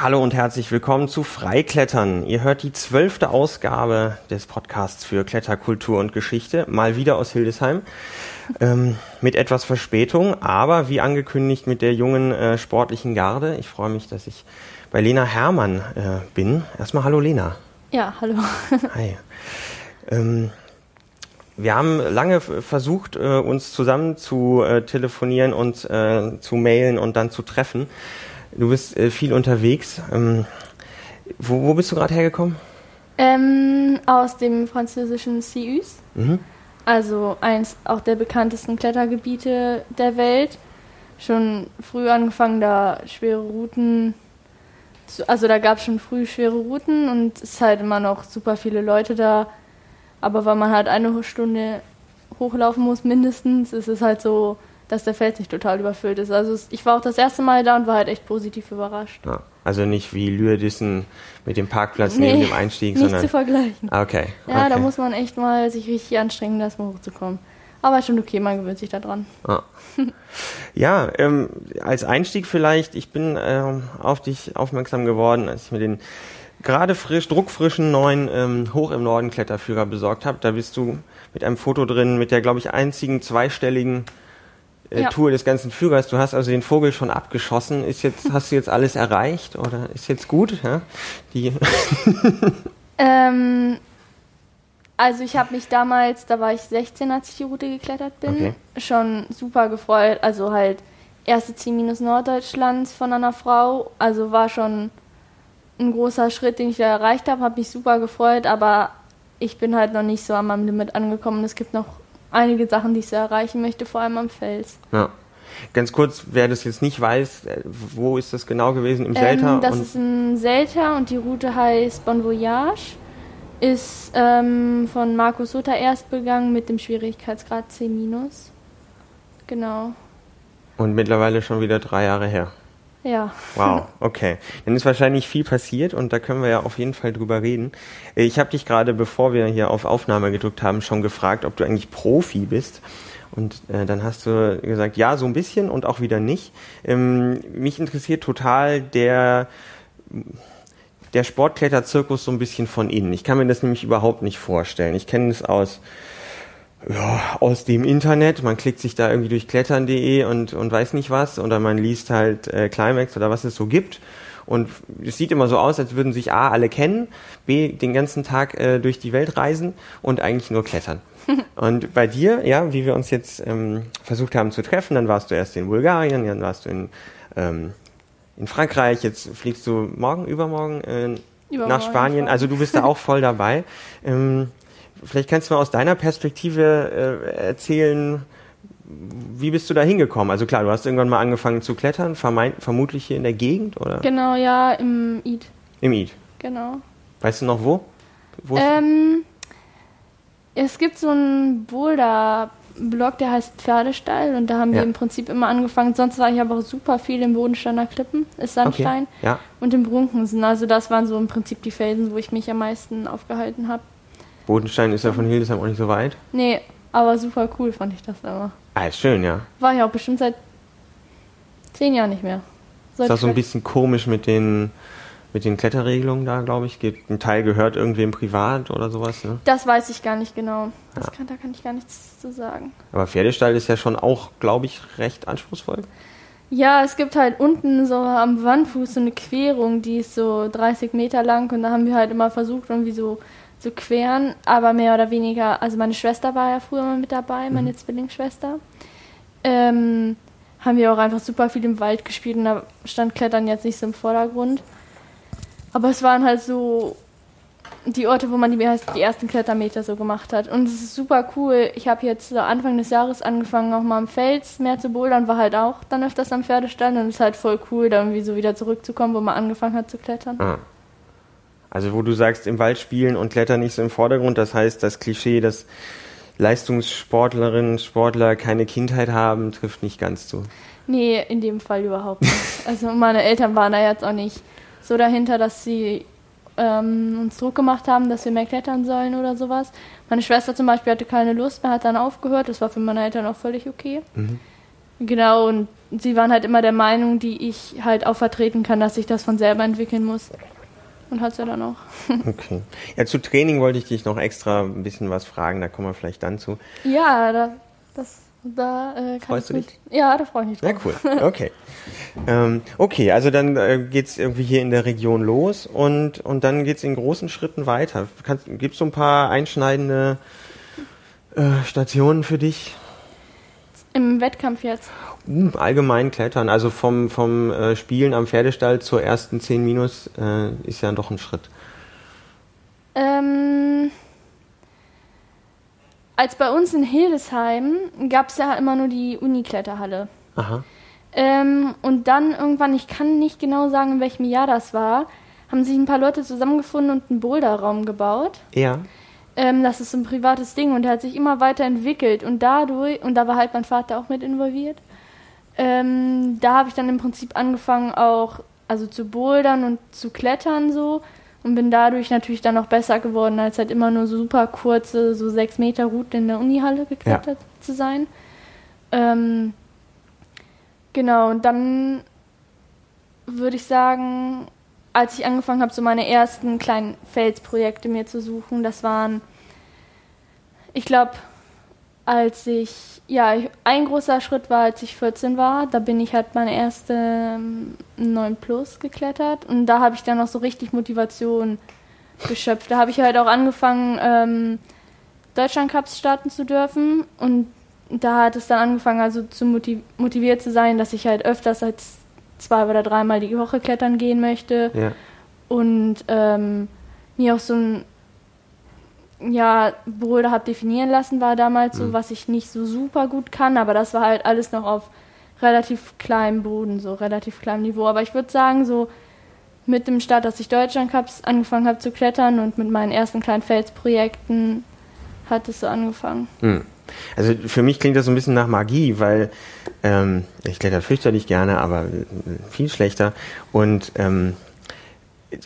Hallo und herzlich willkommen zu Freiklettern. Ihr hört die zwölfte Ausgabe des Podcasts für Kletterkultur und Geschichte, mal wieder aus Hildesheim, ähm, mit etwas Verspätung, aber wie angekündigt mit der jungen äh, sportlichen Garde. Ich freue mich, dass ich bei Lena Hermann äh, bin. Erstmal hallo Lena. Ja, hallo. Hi. Ähm, wir haben lange versucht, äh, uns zusammen zu äh, telefonieren und äh, zu mailen und dann zu treffen. Du bist äh, viel unterwegs. Ähm, wo, wo, bist du gerade hergekommen? Ähm, aus dem französischen Cius. Mhm. Also eins auch der bekanntesten Klettergebiete der Welt. Schon früh angefangen, da schwere Routen. Zu, also da gab es schon früh schwere Routen und es ist halt immer noch super viele Leute da. Aber weil man halt eine Stunde hochlaufen muss mindestens, ist es halt so dass der Feld nicht total überfüllt ist. Also ich war auch das erste Mal da und war halt echt positiv überrascht. Ja, also nicht wie Lührdissen mit dem Parkplatz nee, neben dem Einstieg, nicht sondern... zu vergleichen. Ah, okay. Ja, okay. da muss man echt mal sich richtig anstrengen, erstmal hochzukommen. Aber schon okay, man gewöhnt sich daran. Ah. ja, ähm, als Einstieg vielleicht, ich bin ähm, auf dich aufmerksam geworden, als ich mir den gerade frisch, druckfrischen neuen ähm, Hoch im Norden Kletterführer besorgt habe. Da bist du mit einem Foto drin, mit der, glaube ich, einzigen zweistelligen äh, ja. Tour des ganzen Führers. Du hast also den Vogel schon abgeschossen. Ist jetzt, hast du jetzt alles erreicht oder ist jetzt gut? Ja? Die ähm, also ich habe mich damals, da war ich 16, als ich die Route geklettert bin, okay. schon super gefreut. Also halt erste 10 minus Norddeutschlands von einer Frau. Also war schon ein großer Schritt, den ich da erreicht habe. Habe mich super gefreut, aber ich bin halt noch nicht so an meinem Limit angekommen. Es gibt noch einige Sachen, die ich so erreichen möchte, vor allem am Fels. Ja. Ganz kurz, wer das jetzt nicht weiß, äh, wo ist das genau gewesen? Im? Ähm, das ist im Selta und die Route heißt Bon Voyage. Ist ähm, von Markus Sutter erst begangen mit dem Schwierigkeitsgrad C-. Genau. Und mittlerweile schon wieder drei Jahre her. Ja. Wow, okay. Dann ist wahrscheinlich viel passiert und da können wir ja auf jeden Fall drüber reden. Ich habe dich gerade, bevor wir hier auf Aufnahme gedrückt haben, schon gefragt, ob du eigentlich Profi bist. Und äh, dann hast du gesagt, ja, so ein bisschen und auch wieder nicht. Ähm, mich interessiert total der, der Sportkletterzirkus so ein bisschen von innen. Ich kann mir das nämlich überhaupt nicht vorstellen. Ich kenne es aus ja, aus dem Internet. Man klickt sich da irgendwie durch klettern.de und, und weiß nicht was. Oder man liest halt äh, Climax oder was es so gibt. Und es sieht immer so aus, als würden sich A alle kennen, B den ganzen Tag äh, durch die Welt reisen und eigentlich nur klettern. und bei dir, ja, wie wir uns jetzt ähm, versucht haben zu treffen, dann warst du erst in Bulgarien, dann warst du in, ähm, in Frankreich, jetzt fliegst du morgen, übermorgen äh, nach Spanien. Also du bist da auch voll dabei. Ähm, Vielleicht kannst du mal aus deiner Perspektive äh, erzählen, wie bist du da hingekommen? Also klar, du hast irgendwann mal angefangen zu klettern, vermutlich hier in der Gegend, oder? Genau, ja, im Id. Im Id. Genau. Weißt du noch wo? wo ähm, es gibt so einen Boulder-Blog, der heißt Pferdestall und da haben ja. wir im Prinzip immer angefangen. Sonst war ich aber auch super viel im Bodensteiner Klippen, ist Sandstein. Okay. Ja. Und im Brunkensen. Also das waren so im Prinzip die Felsen, wo ich mich am meisten aufgehalten habe. Bodenstein ist ja von Hildesheim auch nicht so weit. Nee, aber super cool fand ich das immer. Ah, ist schön, ja. War ich auch bestimmt seit zehn Jahren nicht mehr. Sollte ist auch so ein bisschen komisch mit den, mit den Kletterregelungen da, glaube ich. Geht, ein Teil gehört irgendwem privat oder sowas, ne? Das weiß ich gar nicht genau. Das ja. kann, da kann ich gar nichts zu sagen. Aber Pferdestall ist ja schon auch, glaube ich, recht anspruchsvoll. Ja, es gibt halt unten so am Wandfuß so eine Querung, die ist so 30 Meter lang und da haben wir halt immer versucht, irgendwie so zu queren, aber mehr oder weniger, also meine Schwester war ja früher mal mit dabei, meine mhm. Zwillingsschwester. Ähm, haben wir auch einfach super viel im Wald gespielt und da stand Klettern jetzt nicht so im Vordergrund. Aber es waren halt so die Orte, wo man die, die ersten Klettermeter so gemacht hat. Und es ist super cool. Ich habe jetzt so Anfang des Jahres angefangen, auch mal am Fels mehr zu bouldern, war halt auch dann öfters am Pferdestand und es ist halt voll cool, da irgendwie so wieder zurückzukommen, wo man angefangen hat zu klettern. Ah. Also wo du sagst, im Wald spielen und Klettern nicht so im Vordergrund, das heißt, das Klischee, dass Leistungssportlerinnen, Sportler keine Kindheit haben, trifft nicht ganz zu. Nee, in dem Fall überhaupt nicht. Also meine Eltern waren da jetzt auch nicht so dahinter, dass sie ähm, uns Druck gemacht haben, dass wir mehr klettern sollen oder sowas. Meine Schwester zum Beispiel hatte keine Lust mehr, hat dann aufgehört. Das war für meine Eltern auch völlig okay. Mhm. Genau, und sie waren halt immer der Meinung, die ich halt auch vertreten kann, dass ich das von selber entwickeln muss. Und hat es ja dann auch. Okay. Ja, zu Training wollte ich dich noch extra ein bisschen was fragen, da kommen wir vielleicht dann zu. Ja, da, das, da äh, Freust du mich, Ja, da freue ich mich Ja, drauf. cool. Okay. ähm, okay, also dann äh, geht's irgendwie hier in der Region los und, und dann geht's in großen Schritten weiter. Kannst, gibt's so ein paar einschneidende äh, Stationen für dich? Im Wettkampf jetzt. Uh, allgemein klettern, also vom, vom äh, Spielen am Pferdestall zur ersten 10 Minus äh, ist ja doch ein Schritt. Ähm, als bei uns in Hildesheim gab es ja immer nur die Unikletterhalle. Aha. Ähm, und dann irgendwann, ich kann nicht genau sagen, in welchem Jahr das war, haben sich ein paar Leute zusammengefunden und einen Boulderraum gebaut. Ja. Ähm, das ist ein privates Ding und der hat sich immer weiterentwickelt und dadurch, und da war halt mein Vater auch mit involviert, ähm, da habe ich dann im Prinzip angefangen auch, also zu bouldern und zu klettern so und bin dadurch natürlich dann noch besser geworden, als halt immer nur so super kurze, so sechs Meter Routen in der Unihalle geklettert zu sein. Ähm, genau, und dann würde ich sagen, als ich angefangen habe, so meine ersten kleinen Felsprojekte mir zu suchen, das waren, ich glaube, als ich, ja, ein großer Schritt war, als ich 14 war, da bin ich halt meine erste ähm, 9 Plus geklettert und da habe ich dann noch so richtig Motivation geschöpft. Da habe ich halt auch angefangen, ähm, Deutschlandcups starten zu dürfen und da hat es dann angefangen, also zu motiv motiviert zu sein, dass ich halt öfters als zwei oder dreimal die Woche klettern gehen möchte Ja. und ähm, mir auch so ein ja, Boulder habe definieren lassen, war damals so, Mhm. was ich nicht so super gut kann, aber das war halt alles noch auf relativ kleinem Boden, so relativ kleinem Niveau. Aber ich würde sagen, so mit dem Start, dass ich Deutschlandcups angefangen habe zu klettern und mit meinen ersten kleinen Felsprojekten hat es so angefangen. Hm. Also für mich klingt das so ein bisschen nach Magie, weil ähm, ich kletter fürchterlich gerne, aber viel schlechter. Und ähm,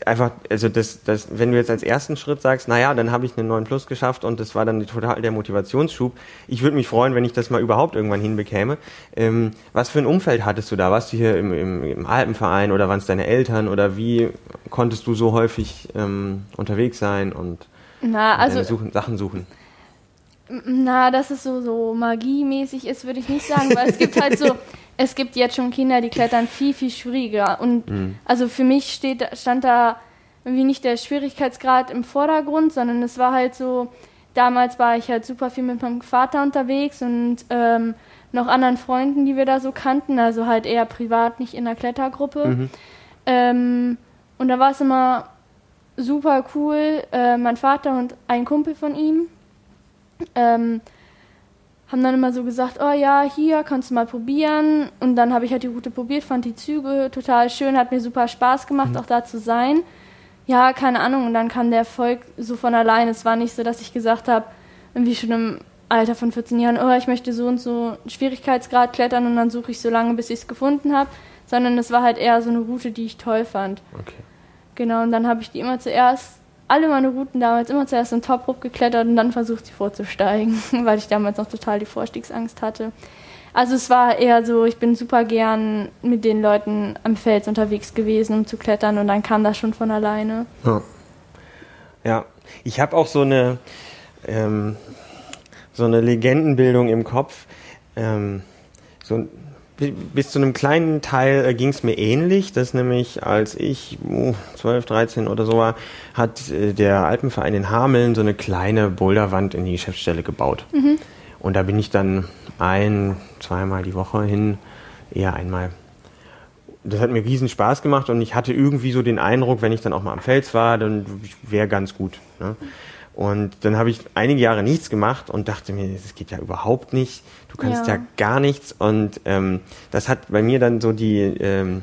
einfach, also das, das, wenn du jetzt als ersten Schritt sagst, naja, dann habe ich einen 9 Plus geschafft und das war dann total der Motivationsschub. Ich würde mich freuen, wenn ich das mal überhaupt irgendwann hinbekäme. Ähm, was für ein Umfeld hattest du da? Warst du hier im, im, im Alpenverein oder waren es deine Eltern oder wie konntest du so häufig ähm, unterwegs sein und Na, also suchen, Sachen suchen? Na, dass es so, so magiemäßig ist, würde ich nicht sagen, weil es gibt halt so, es gibt jetzt schon Kinder, die klettern viel, viel schwieriger. Und also für mich steht, stand da irgendwie nicht der Schwierigkeitsgrad im Vordergrund, sondern es war halt so, damals war ich halt super viel mit meinem Vater unterwegs und ähm, noch anderen Freunden, die wir da so kannten, also halt eher privat, nicht in der Klettergruppe. Ähm, und da war es immer super cool. Äh, mein Vater und ein Kumpel von ihm ähm, haben dann immer so gesagt, oh ja, hier kannst du mal probieren. Und dann habe ich halt die Route probiert, fand die Züge total schön, hat mir super Spaß gemacht, auch da zu sein. Ja, keine Ahnung. Und dann kam der Erfolg so von allein. Es war nicht so, dass ich gesagt habe, irgendwie schon im Alter von 14 Jahren, oh, ich möchte so und so einen Schwierigkeitsgrad klettern und dann suche ich so lange, bis ich es gefunden habe. Sondern es war halt eher so eine Route, die ich toll fand. Okay. Genau, und dann habe ich die immer zuerst, alle meine Routen damals immer zuerst in Top Rope geklettert und dann versucht, sie vorzusteigen, weil ich damals noch total die Vorstiegsangst hatte. Also es war eher so, ich bin super gern mit den Leuten am Fels unterwegs gewesen, um zu klettern und dann kam das schon von alleine. Ja, ja. ich habe auch so eine, ähm, so eine Legendenbildung im Kopf. Ähm, so, bi- bis zu einem kleinen Teil äh, ging es mir ähnlich, dass nämlich als ich uh, 12, 13 oder so war, hat äh, der Alpenverein in Hameln so eine kleine Boulderwand in die Geschäftsstelle gebaut. Und da bin ich dann ein, zweimal die Woche hin, eher einmal das hat mir riesen Spaß gemacht und ich hatte irgendwie so den Eindruck, wenn ich dann auch mal am Fels war, dann wäre ganz gut. Ne? Und dann habe ich einige Jahre nichts gemacht und dachte mir, das geht ja überhaupt nicht. Du kannst ja, Ja. gar nichts. Und ähm, das hat bei mir dann so die, ähm,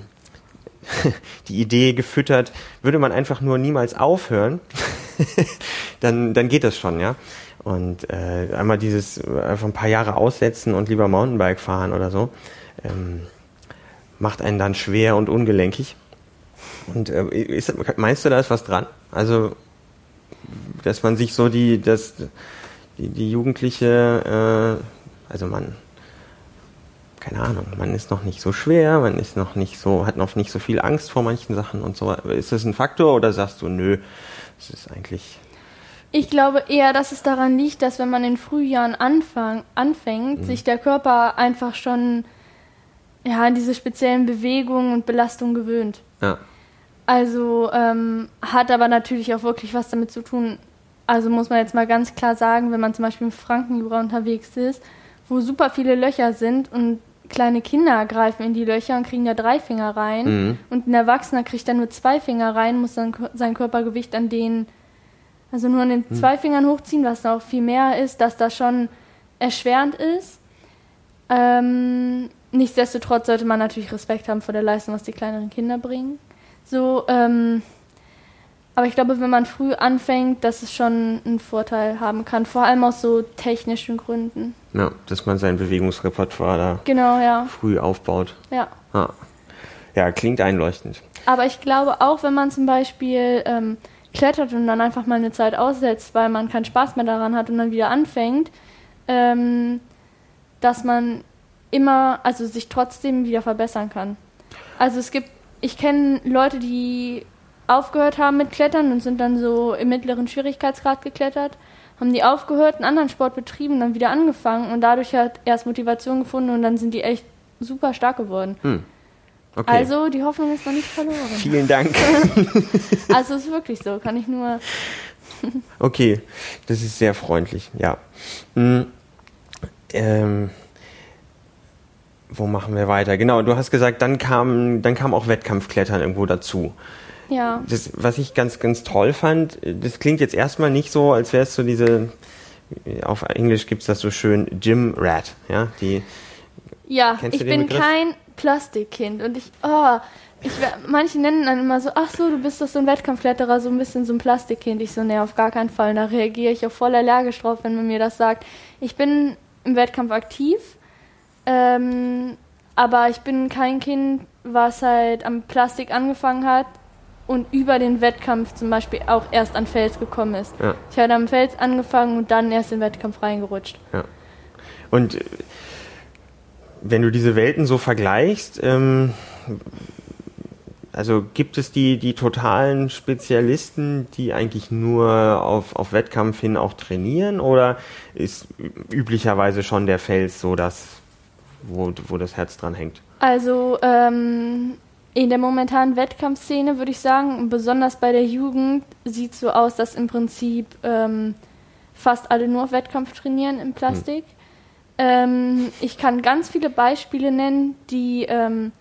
die Idee gefüttert, würde man einfach nur niemals aufhören, dann, dann geht das schon, ja. Und äh, einmal dieses einfach ein paar Jahre aussetzen und lieber Mountainbike fahren oder so. Ähm, macht einen dann schwer und ungelenkig. Und äh, ist, meinst du, da ist was dran? Also, dass man sich so die, das, die, die jugendliche, äh, also man, keine Ahnung, man ist noch nicht so schwer, man ist noch nicht so, hat noch nicht so viel Angst vor manchen Sachen und so. Ist das ein Faktor oder sagst du, nö, es ist eigentlich. Ich glaube eher, dass es daran liegt, dass wenn man in Frühjahren anfang, anfängt, mhm. sich der Körper einfach schon ja, an diese speziellen Bewegungen und Belastungen gewöhnt. Ja. Also ähm, hat aber natürlich auch wirklich was damit zu tun. Also muss man jetzt mal ganz klar sagen, wenn man zum Beispiel im Frankenjura unterwegs ist, wo super viele Löcher sind und kleine Kinder greifen in die Löcher und kriegen da drei Finger rein mhm. und ein Erwachsener kriegt da nur zwei Finger rein, muss dann sein Körpergewicht an den, also nur an den mhm. zwei Fingern hochziehen, was auch viel mehr ist, dass das schon erschwerend ist. Ähm, nichtsdestotrotz sollte man natürlich Respekt haben vor der Leistung, was die kleineren Kinder bringen. So, ähm, aber ich glaube, wenn man früh anfängt, dass es schon einen Vorteil haben kann, vor allem aus so technischen Gründen. Ja, dass man sein Bewegungsrepertoire da genau, ja. früh aufbaut. Ja. Ah. Ja, klingt einleuchtend. Aber ich glaube auch, wenn man zum Beispiel ähm, klettert und dann einfach mal eine Zeit aussetzt, weil man keinen Spaß mehr daran hat und dann wieder anfängt, ähm, dass man immer, also sich trotzdem wieder verbessern kann. Also es gibt, ich kenne Leute, die aufgehört haben mit Klettern und sind dann so im mittleren Schwierigkeitsgrad geklettert, haben die aufgehört, einen anderen Sport betrieben, dann wieder angefangen und dadurch hat erst Motivation gefunden und dann sind die echt super stark geworden. Hm. Okay. Also die Hoffnung ist noch nicht verloren. Vielen Dank. also es ist wirklich so, kann ich nur. okay, das ist sehr freundlich, ja. Hm. Ähm, wo machen wir weiter? Genau, du hast gesagt, dann kam, dann kam auch Wettkampfklettern irgendwo dazu. Ja. Das, was ich ganz, ganz toll fand, das klingt jetzt erstmal nicht so, als wäre es so diese, auf Englisch gibt es das so schön, Gym Rat, ja, die. Ja, ich bin Begriff? kein Plastikkind und ich, oh, ich, manche nennen dann immer so, ach so, du bist doch so ein Wettkampfkletterer, so ein bisschen so ein Plastikkind. Ich so, nee, auf gar keinen Fall. Da reagiere ich auch voll allergisch drauf, wenn man mir das sagt. Ich bin im Wettkampf aktiv, ähm, aber ich bin kein Kind, was halt am Plastik angefangen hat und über den Wettkampf zum Beispiel auch erst an Fels gekommen ist. Ja. Ich habe am Fels angefangen und dann erst in den Wettkampf reingerutscht. Ja. Und äh, wenn du diese Welten so vergleichst, ähm, also gibt es die, die totalen Spezialisten, die eigentlich nur auf, auf Wettkampf hin auch trainieren oder ist üblicherweise schon der Fels so das, wo, wo das Herz dran hängt? Also ähm, in der momentanen Wettkampfszene würde ich sagen, besonders bei der Jugend, sieht es so aus, dass im Prinzip ähm, fast alle nur auf Wettkampf trainieren im Plastik. Hm. Ähm, ich kann ganz viele Beispiele nennen, die ähm,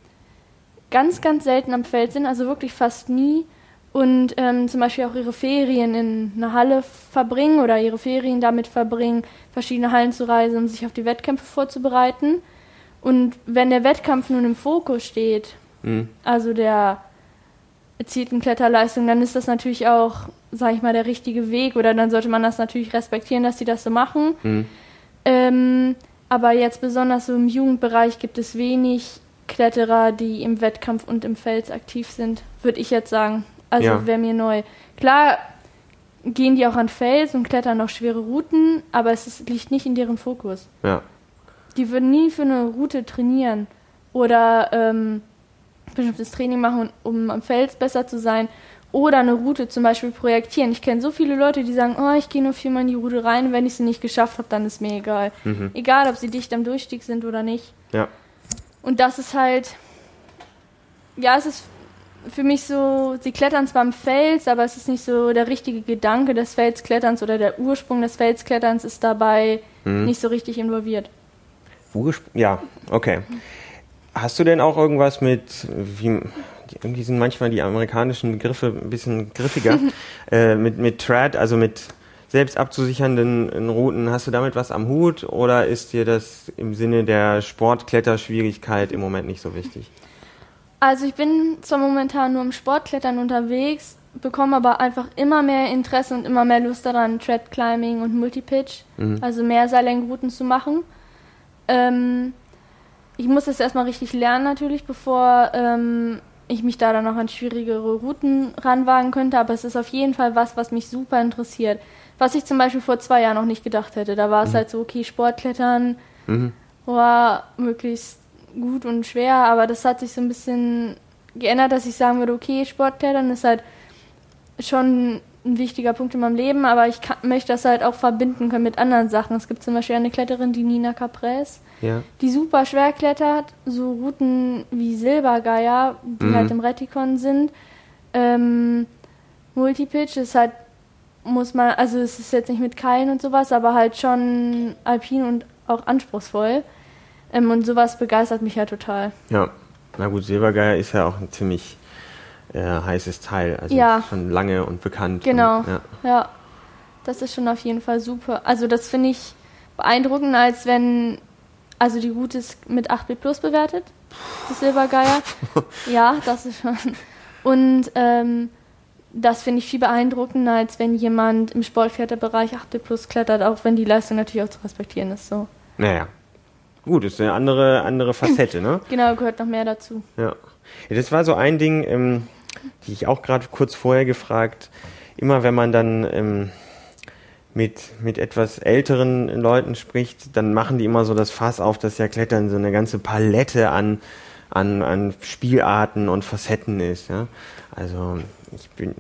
ganz, ganz selten am Feld sind, also wirklich fast nie. Und ähm, zum Beispiel auch ihre Ferien in einer Halle verbringen oder ihre Ferien damit verbringen, verschiedene Hallen zu reisen, um sich auf die Wettkämpfe vorzubereiten. Und wenn der Wettkampf nun im Fokus steht, mhm. also der erzielten Kletterleistung, dann ist das natürlich auch, sage ich mal, der richtige Weg oder dann sollte man das natürlich respektieren, dass sie das so machen. Mhm. Ähm, aber jetzt besonders so im Jugendbereich gibt es wenig Kletterer, die im Wettkampf und im Fels aktiv sind, würde ich jetzt sagen. Also ja. wäre mir neu. Klar gehen die auch an Fels und klettern auch schwere Routen, aber es ist, liegt nicht in deren Fokus. Ja. Die würden nie für eine Route trainieren oder ähm, bestimmtes Training machen, um am Fels besser zu sein oder eine Route zum Beispiel projektieren. Ich kenne so viele Leute, die sagen, oh, ich gehe nur viermal in die Route rein, wenn ich sie nicht geschafft habe, dann ist mir egal. Mhm. Egal, ob sie dicht am Durchstieg sind oder nicht. Ja. Und das ist halt, ja, es ist für mich so, sie klettern zwar am Fels, aber es ist nicht so der richtige Gedanke des Felskletterns oder der Ursprung des Felskletterns ist dabei mhm. nicht so richtig involviert. Ursprung, ja, okay. Hast du denn auch irgendwas mit, wie, irgendwie sind manchmal die amerikanischen Begriffe ein bisschen griffiger, äh, mit, mit Trad, also mit selbst abzusichernden Routen, hast du damit was am Hut oder ist dir das im Sinne der Sportkletterschwierigkeit im Moment nicht so wichtig? Also ich bin zwar momentan nur im Sportklettern unterwegs, bekomme aber einfach immer mehr Interesse und immer mehr Lust daran, Trad Climbing und Multipitch, mhm. also mehr Seillängenrouten zu machen. Ähm, ich muss das erstmal richtig lernen natürlich, bevor ähm, ich mich da dann noch an schwierigere Routen ranwagen könnte, aber es ist auf jeden Fall was, was mich super interessiert. Was ich zum Beispiel vor zwei Jahren noch nicht gedacht hätte. Da war es mhm. halt so, okay, Sportklettern, mhm. war möglichst gut und schwer, aber das hat sich so ein bisschen geändert, dass ich sagen würde, okay, Sportklettern ist halt schon ein wichtiger Punkt in meinem Leben, aber ich kann, möchte das halt auch verbinden können mit anderen Sachen. Es gibt zum Beispiel eine Kletterin, die Nina Caprez, Ja. die super schwer klettert, so Routen wie Silbergeier, die Mhm. halt im Retikon sind. Ähm, Multipitch ist halt, muss man, also es ist jetzt nicht mit Keilen und sowas, aber halt schon alpin und auch anspruchsvoll. Ähm, und sowas begeistert mich halt total. Ja. Na gut, Silbergeier ist ja auch ein ziemlich äh, heißes Teil. Also Ja. schon lange und bekannt. Genau. Und, ja. Ja, das ist schon auf jeden Fall super. Also das finde ich beeindruckender, als wenn, also die Route ist mit 8B Plus bewertet, das Silbergeier. ja, das ist schon. Und ähm, das finde ich viel beeindruckender, als wenn jemand im Sportkletterbereich 8B Plus klettert, auch wenn die Leistung natürlich auch zu respektieren ist. So. Naja. Gut, ist eine andere, andere Facette, ne? Genau, gehört noch mehr dazu. Ja. ja das war so ein Ding, ähm, die ich auch gerade kurz vorher gefragt. Immer wenn man dann ähm, mit, mit etwas älteren Leuten spricht, dann machen die immer so das Fass auf, dass ja Klettern so eine ganze Palette an, an, an Spielarten und Facetten ist. Ja? Also ich bin,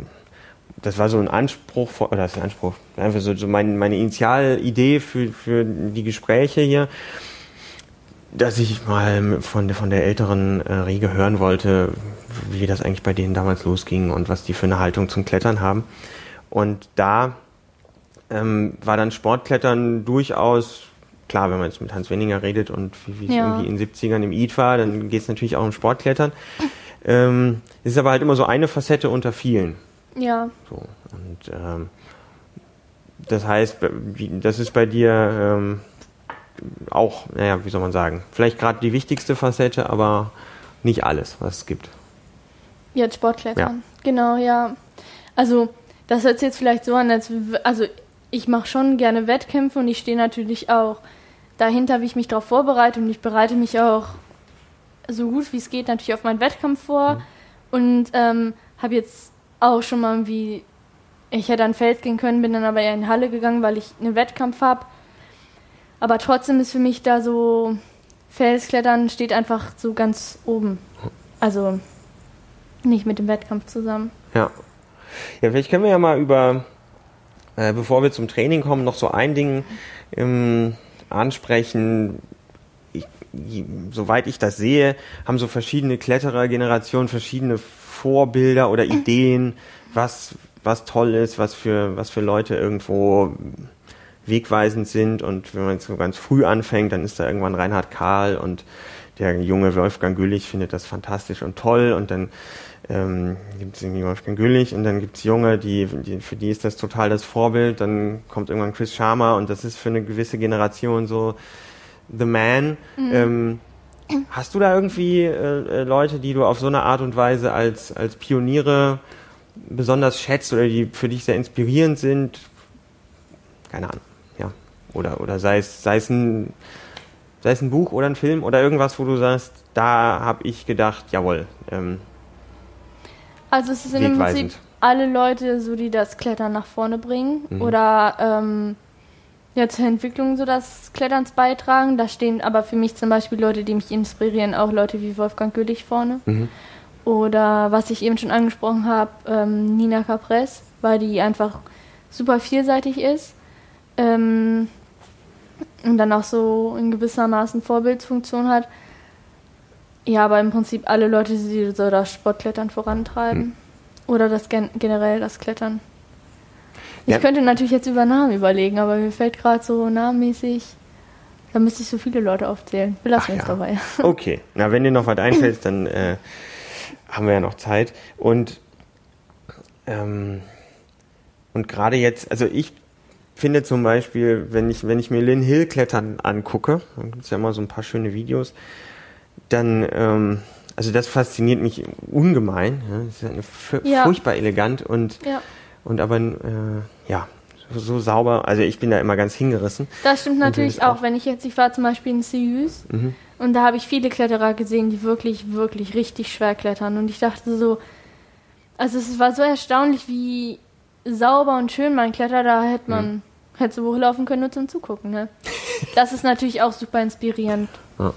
das war so ein Anspruch, oder das ist ein Anspruch, einfach so, so mein, meine Initialidee für, für die Gespräche hier dass ich mal von der, von der älteren äh, Riege hören wollte, wie das eigentlich bei denen damals losging und was die für eine Haltung zum Klettern haben. Und da ähm, war dann Sportklettern durchaus, klar, wenn man jetzt mit Hans Wenninger redet und wie, wie es Ja. irgendwie in den 70ern im Eid war, dann geht es natürlich auch um Sportklettern. Ähm, es ist aber halt immer so eine Facette unter vielen. Ja, So. Und ähm, das heißt, wie, das ist bei dir ähm, auch, naja, wie soll man sagen, vielleicht gerade die wichtigste Facette, aber nicht alles, was es gibt. Jetzt Sportklettern. Genau, ja. Also, das hört sich jetzt vielleicht so an, als also ich mache schon gerne Wettkämpfe und ich stehe natürlich auch dahinter, wie ich mich darauf vorbereite und ich bereite mich auch so gut wie es geht natürlich auf meinen Wettkampf vor und ähm, habe jetzt auch schon mal irgendwie, ich hätte an Feld gehen können, bin dann aber eher in Halle gegangen, weil ich einen Wettkampf habe. Aber trotzdem ist für mich da so Felsklettern steht einfach so ganz oben. Also nicht mit dem Wettkampf zusammen. Ja. Ja, vielleicht können wir ja mal über, äh, bevor wir zum Training kommen, noch so ein Ding ähm, ansprechen. Ich, soweit ich das sehe, haben so verschiedene Kletterergenerationen verschiedene Vorbilder oder Ideen, was, was toll ist, was für, was für Leute irgendwo wegweisend sind. Und wenn man jetzt so ganz früh anfängt, dann ist da irgendwann Reinhard Karl und der junge Wolfgang Güllich findet das fantastisch und toll. Und dann ähm, gibt es irgendwie Wolfgang Güllich und dann gibt es Junge, die, die, für die ist das total das Vorbild. Dann kommt irgendwann Chris Sharma und das ist für eine gewisse Generation so The Man. Ähm, hast du da irgendwie äh, äh, Leute, die du auf so eine Art und Weise als, als Pioniere besonders schätzt oder die für dich sehr inspirierend sind? Keine Ahnung. Oder, oder sei es, sei es ein, sei es ein Buch oder ein Film oder irgendwas, wo du sagst, da habe ich gedacht, jawohl, ähm, Also es sind im. Prinzip alle Leute, so die das Klettern nach vorne bringen Mhm. oder ähm, ja, zur Entwicklung so des Kletterns beitragen. Da stehen aber für mich zum Beispiel Leute, die mich inspirieren, auch Leute wie Wolfgang Güllich vorne. Mhm. Oder was ich eben schon angesprochen habe, ähm, Nina Caprez, weil die einfach super vielseitig ist. Ähm, und dann auch so in gewissermaßen Vorbildsfunktion hat. Ja, aber im Prinzip alle Leute, die so das Sportklettern vorantreiben. Hm. Oder das gen generell das Klettern. Ich Ja. könnte natürlich jetzt über Namen überlegen, aber mir fällt gerade so namenmäßig, da müsste ich so viele Leute aufzählen. Wir lassen uns ja. dabei. Okay, na wenn dir noch was einfällt, dann äh, haben wir ja noch Zeit. Und ähm, und gerade jetzt, also ich finde zum Beispiel, wenn ich wenn ich mir Lynn Hill klettern angucke, dann gibt's ja immer so ein paar schöne Videos, dann ähm, also das fasziniert mich ungemein. Ja, das ist eine Ja. furchtbar elegant und ja. und aber äh, ja so, so sauber. Also ich bin da immer ganz hingerissen. Das stimmt natürlich auch. auch, wenn ich jetzt, ich war zum Beispiel in Seus Mhm. und da habe ich viele Kletterer gesehen, die wirklich, wirklich richtig schwer klettern. Und ich dachte so, also es war so erstaunlich, wie sauber und schön man klettert, da hätte man, hätte so hochlaufen können nur zum Zugucken, ne? Das ist natürlich auch super inspirierend. Ja.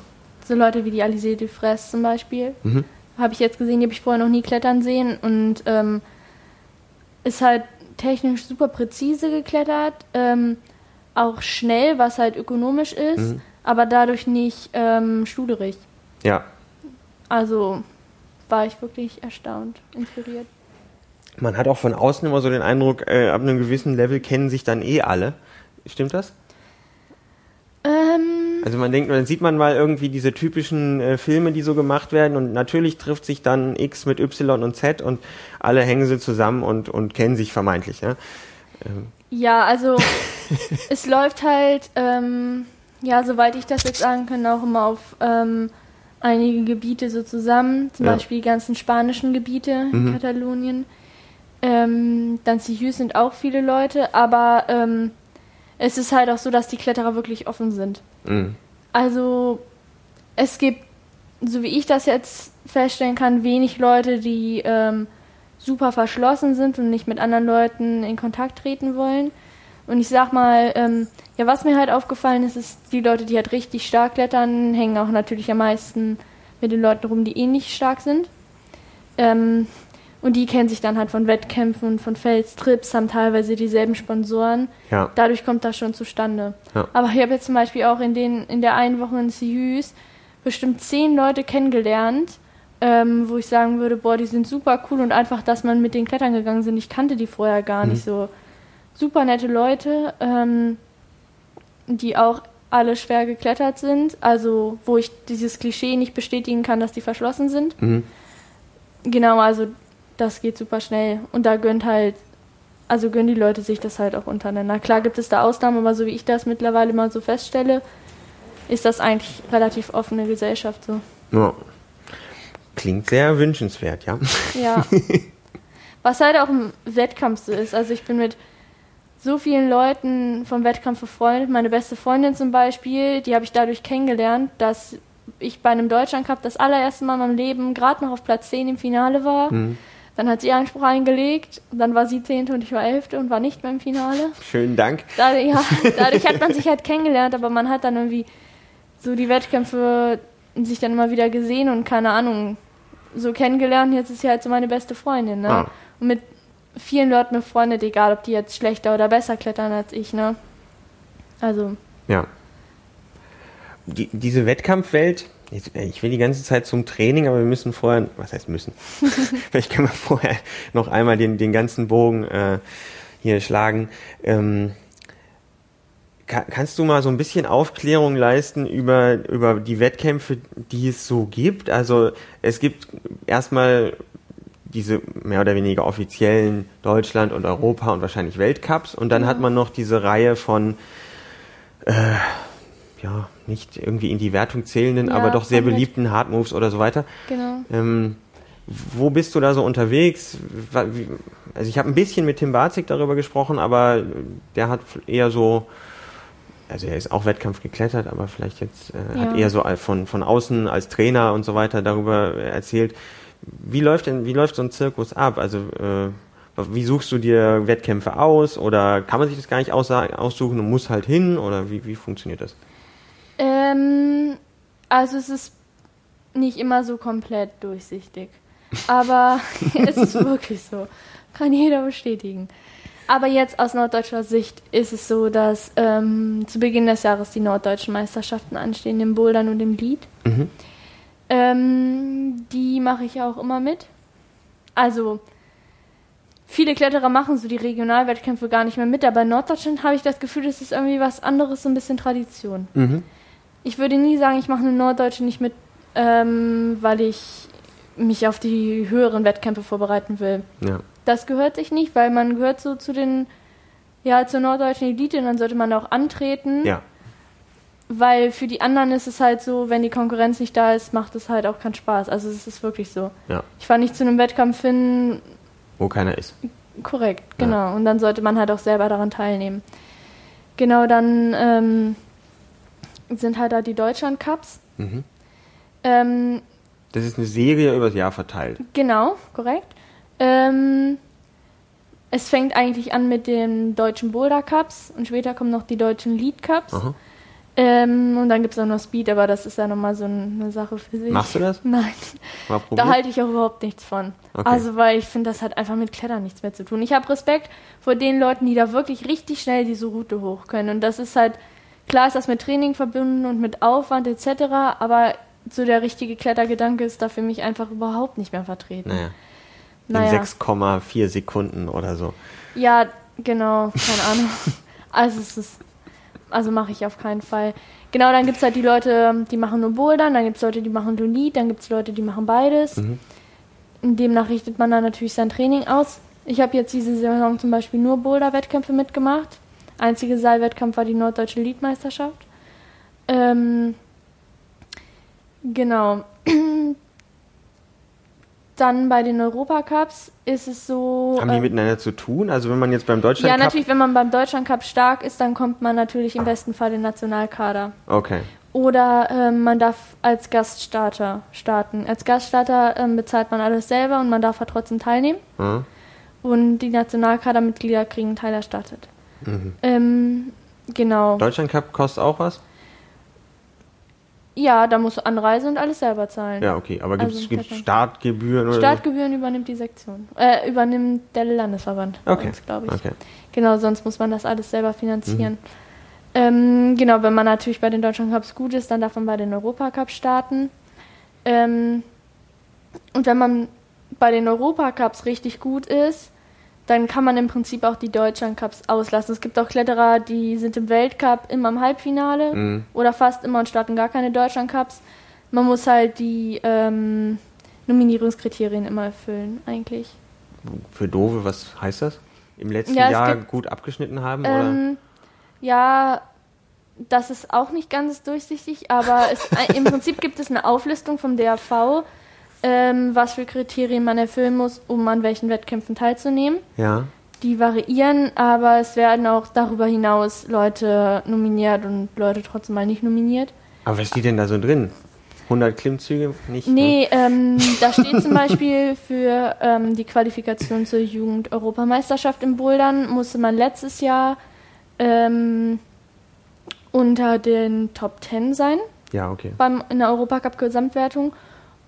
so Leute wie die Alizé de Fraisse zum Beispiel. Mhm. Habe ich jetzt gesehen, die habe ich vorher noch nie klettern sehen und ähm, ist halt technisch super präzise geklettert, ähm, auch schnell, was halt ökonomisch ist, mhm. aber dadurch nicht ähm, studerig. Ja. Also war ich wirklich erstaunt, inspiriert. Man hat auch von außen immer so den Eindruck, äh, ab einem gewissen Level kennen sich dann eh alle. Stimmt das? Ähm, also man denkt, dann sieht man mal irgendwie diese typischen äh, Filme, die so gemacht werden und natürlich trifft sich dann X mit Y und Z und alle hängen sie zusammen und, und kennen sich vermeintlich. Ja, ähm. ja also es läuft halt, ähm, ja, soweit ich das jetzt sagen kann, auch immer auf ähm, einige Gebiete so zusammen, zum ja. Beispiel die ganzen spanischen Gebiete mhm. in Katalonien. Ähm, dann Sihus sind auch viele Leute, aber ähm, es ist halt auch so, dass die Kletterer wirklich offen sind. Mhm. Also es gibt, so wie ich das jetzt feststellen kann, wenig Leute, die ähm, super verschlossen sind und nicht mit anderen Leuten in Kontakt treten wollen. Und ich sag mal, ähm, ja, was mir halt aufgefallen ist, ist, die Leute, die halt richtig stark klettern, hängen auch natürlich am meisten mit den Leuten rum, die eh nicht stark sind. Ähm, und die kennen sich dann halt von Wettkämpfen und von Felstrips, haben teilweise dieselben Sponsoren. Ja. Dadurch kommt das schon zustande. Ja. Aber ich habe jetzt zum Beispiel auch in, den, in der einen Woche in Sihus bestimmt zehn Leute kennengelernt, ähm, wo ich sagen würde, boah, die sind super cool und einfach, dass man mit den Klettern gegangen sind. Ich kannte die vorher gar mhm. nicht so. Super nette Leute, ähm, die auch alle schwer geklettert sind. Also, wo ich dieses Klischee nicht bestätigen kann, dass die verschlossen sind. Mhm. Genau, also das geht super schnell. Und da gönnt halt, also gönnen die Leute sich das halt auch untereinander. Klar gibt es da Ausnahmen, aber so wie ich das mittlerweile mal so feststelle, ist das eigentlich relativ offene Gesellschaft so. Ja. Klingt sehr wünschenswert, ja. Ja. Was halt auch im Wettkampf so ist. Also ich bin mit so vielen Leuten vom Wettkampf befreundet. Meine beste Freundin zum Beispiel, die habe ich dadurch kennengelernt, dass ich bei einem Deutschlandcup das allererste Mal in meinem Leben gerade noch auf Platz 10 im Finale war. Mhm. Dann hat sie Einspruch eingelegt, dann war sie Zehnte und ich war Elfte und war nicht mehr im Finale. Schönen Dank. Dadurch, ja, dadurch hat man sich halt kennengelernt, aber man hat dann irgendwie so die Wettkämpfe sich dann immer wieder gesehen und keine Ahnung, so kennengelernt. Jetzt ist sie halt so meine beste Freundin, ne? Ah. Und mit vielen Leuten befreundet, egal ob die jetzt schlechter oder besser klettern als ich, ne? Also. Ja. Die, diese Wettkampfwelt, äh, ich will die ganze Zeit zum Training, aber wir müssen vorher, was heißt müssen? Vielleicht können wir vorher noch einmal den, den ganzen Bogen äh, hier schlagen. Ähm, kann, kannst du mal so ein bisschen Aufklärung leisten über, über die Wettkämpfe, die es so gibt? Also es gibt erstmal diese mehr oder weniger offiziellen Deutschland und Europa und wahrscheinlich Weltcups und dann ja. hat man noch diese Reihe von äh, ja, nicht irgendwie in die Wertung zählenden, ja, aber doch sehr beliebten Hard Moves oder so weiter. Genau. Ähm, wo bist du da so unterwegs? Also ich habe ein bisschen mit Tim Barzig darüber gesprochen, aber der hat eher so, also er ist auch Wettkampf geklettert, aber vielleicht jetzt äh, ja. hat eher so von, von außen als Trainer und so weiter darüber erzählt. Wie läuft denn, wie läuft so ein Zirkus ab? Also äh, wie suchst du dir Wettkämpfe aus oder kann man sich das gar nicht aussuchen und muss halt hin oder wie, wie funktioniert das? Ähm, also es ist nicht immer so komplett durchsichtig. Aber es ist wirklich so. Kann jeder bestätigen. Aber jetzt aus norddeutscher Sicht ist es so, dass ähm, zu Beginn des Jahres die norddeutschen Meisterschaften anstehen, im Bouldern und im Lied. Mhm. Ähm, die mache ich auch immer mit. Also, viele Kletterer machen so die Regionalwettkämpfe gar nicht mehr mit, aber in Norddeutschland habe ich das Gefühl, das ist irgendwie was anderes, so ein bisschen Tradition. Mhm ich würde nie sagen, ich mache eine Norddeutsche nicht mit, ähm, weil ich mich auf die höheren Wettkämpfe vorbereiten will. Ja. Das gehört sich nicht, weil man gehört so zu den, ja, zur norddeutschen Elite und dann sollte man auch antreten. Ja. Weil für die anderen ist es halt so, wenn die Konkurrenz nicht da ist, macht es halt auch keinen Spaß. Also es ist wirklich so. Ja. Ich fahre nicht zu einem Wettkampf hin. Wo keiner ist. Korrekt, genau. Ja. Und dann sollte man halt auch selber daran teilnehmen. Genau, dann ähm, sind halt da die Deutschland Cups. Mhm. Ähm, das ist eine Serie über das Jahr verteilt. Genau, korrekt. Ähm, es fängt eigentlich an mit den deutschen Boulder Cups und später kommen noch die deutschen Lead Cups. Ähm, und dann gibt es auch noch Speed, aber das ist ja nochmal so eine Sache für sich. Machst du das? Nein. Da halte ich auch überhaupt nichts von. Okay. Also, weil ich finde, das hat einfach mit Klettern nichts mehr zu tun. Ich habe Respekt vor den Leuten, die da wirklich richtig schnell diese Route hoch können. Und das ist halt, klar ist das mit Training verbunden und mit Aufwand etc., aber so der richtige Klettergedanke ist da für mich einfach überhaupt nicht mehr vertreten. Naja. In Naja. 6,4 Sekunden oder so. Ja, genau, keine Ahnung. Also es ist, also mache ich auf keinen Fall. Genau, dann gibt es halt die Leute, die machen nur Bouldern, dann gibt es Leute, die machen nur Lead, dann gibt es Leute, die machen beides. Mhm. Demnach richtet man dann natürlich sein Training aus. Ich habe jetzt diese Saison zum Beispiel nur Boulder-Wettkämpfe mitgemacht. Einzige Seilwettkampf war die Norddeutsche Leadmeisterschaft. Ähm, genau. Dann bei den Europacups ist es so. Haben die äh, miteinander zu tun? Also wenn man jetzt beim Deutschland ja, Cup- natürlich, wenn man beim Deutschland Cup stark ist, dann kommt man natürlich im besten Fall in den Nationalkader. Okay. Oder ähm, man darf als Gaststarter starten. Als Gaststarter ähm, bezahlt man alles selber und man darf halt trotzdem teilnehmen. Hm? Und die Nationalkadermitglieder kriegen einen Teil erstattet. Mhm. Ähm, genau. Deutschland Cup kostet auch was? Ja, da musst du Anreise und alles selber zahlen. Ja, okay. Aber gibt es Also. Startgebühren oder Startgebühren übernimmt die Sektion. Äh, übernimmt der Landesverband. Okay. glaube ich. Okay. Genau, sonst muss man das alles selber finanzieren. Mhm. Ähm, genau, wenn man natürlich bei den Deutschland Cups gut ist, dann darf man bei den Europacups starten. Ähm, und wenn man bei den Europacups richtig gut ist, dann kann man im Prinzip auch die Deutschland Cups auslassen. Es gibt auch Kletterer, die sind im Weltcup immer im Halbfinale Mhm. oder fast immer und starten gar keine Deutschland Cups. Man muss halt die ähm, Nominierungskriterien immer erfüllen, eigentlich. Für Dove, was heißt das? Im letzten Ja, Jahr gibt- gut abgeschnitten haben? oder? Ähm, ja, das ist auch nicht ganz durchsichtig, aber es, äh, im Prinzip gibt es eine Auflistung vom DAV, ähm, was für Kriterien man erfüllen muss, um an welchen Wettkämpfen teilzunehmen. Ja. Die variieren, aber es werden auch darüber hinaus Leute nominiert und Leute trotzdem mal nicht nominiert. Aber was steht denn da so drin? 100 Klimmzüge? Nicht? ne? Nee, ähm, da steht zum Beispiel für ähm, die Qualifikation zur Jugend-Europameisterschaft im Bouldern musste man letztes Jahr ähm, unter den Top 10 sein Ja, okay. beim, in der Europacup-Gesamtwertung.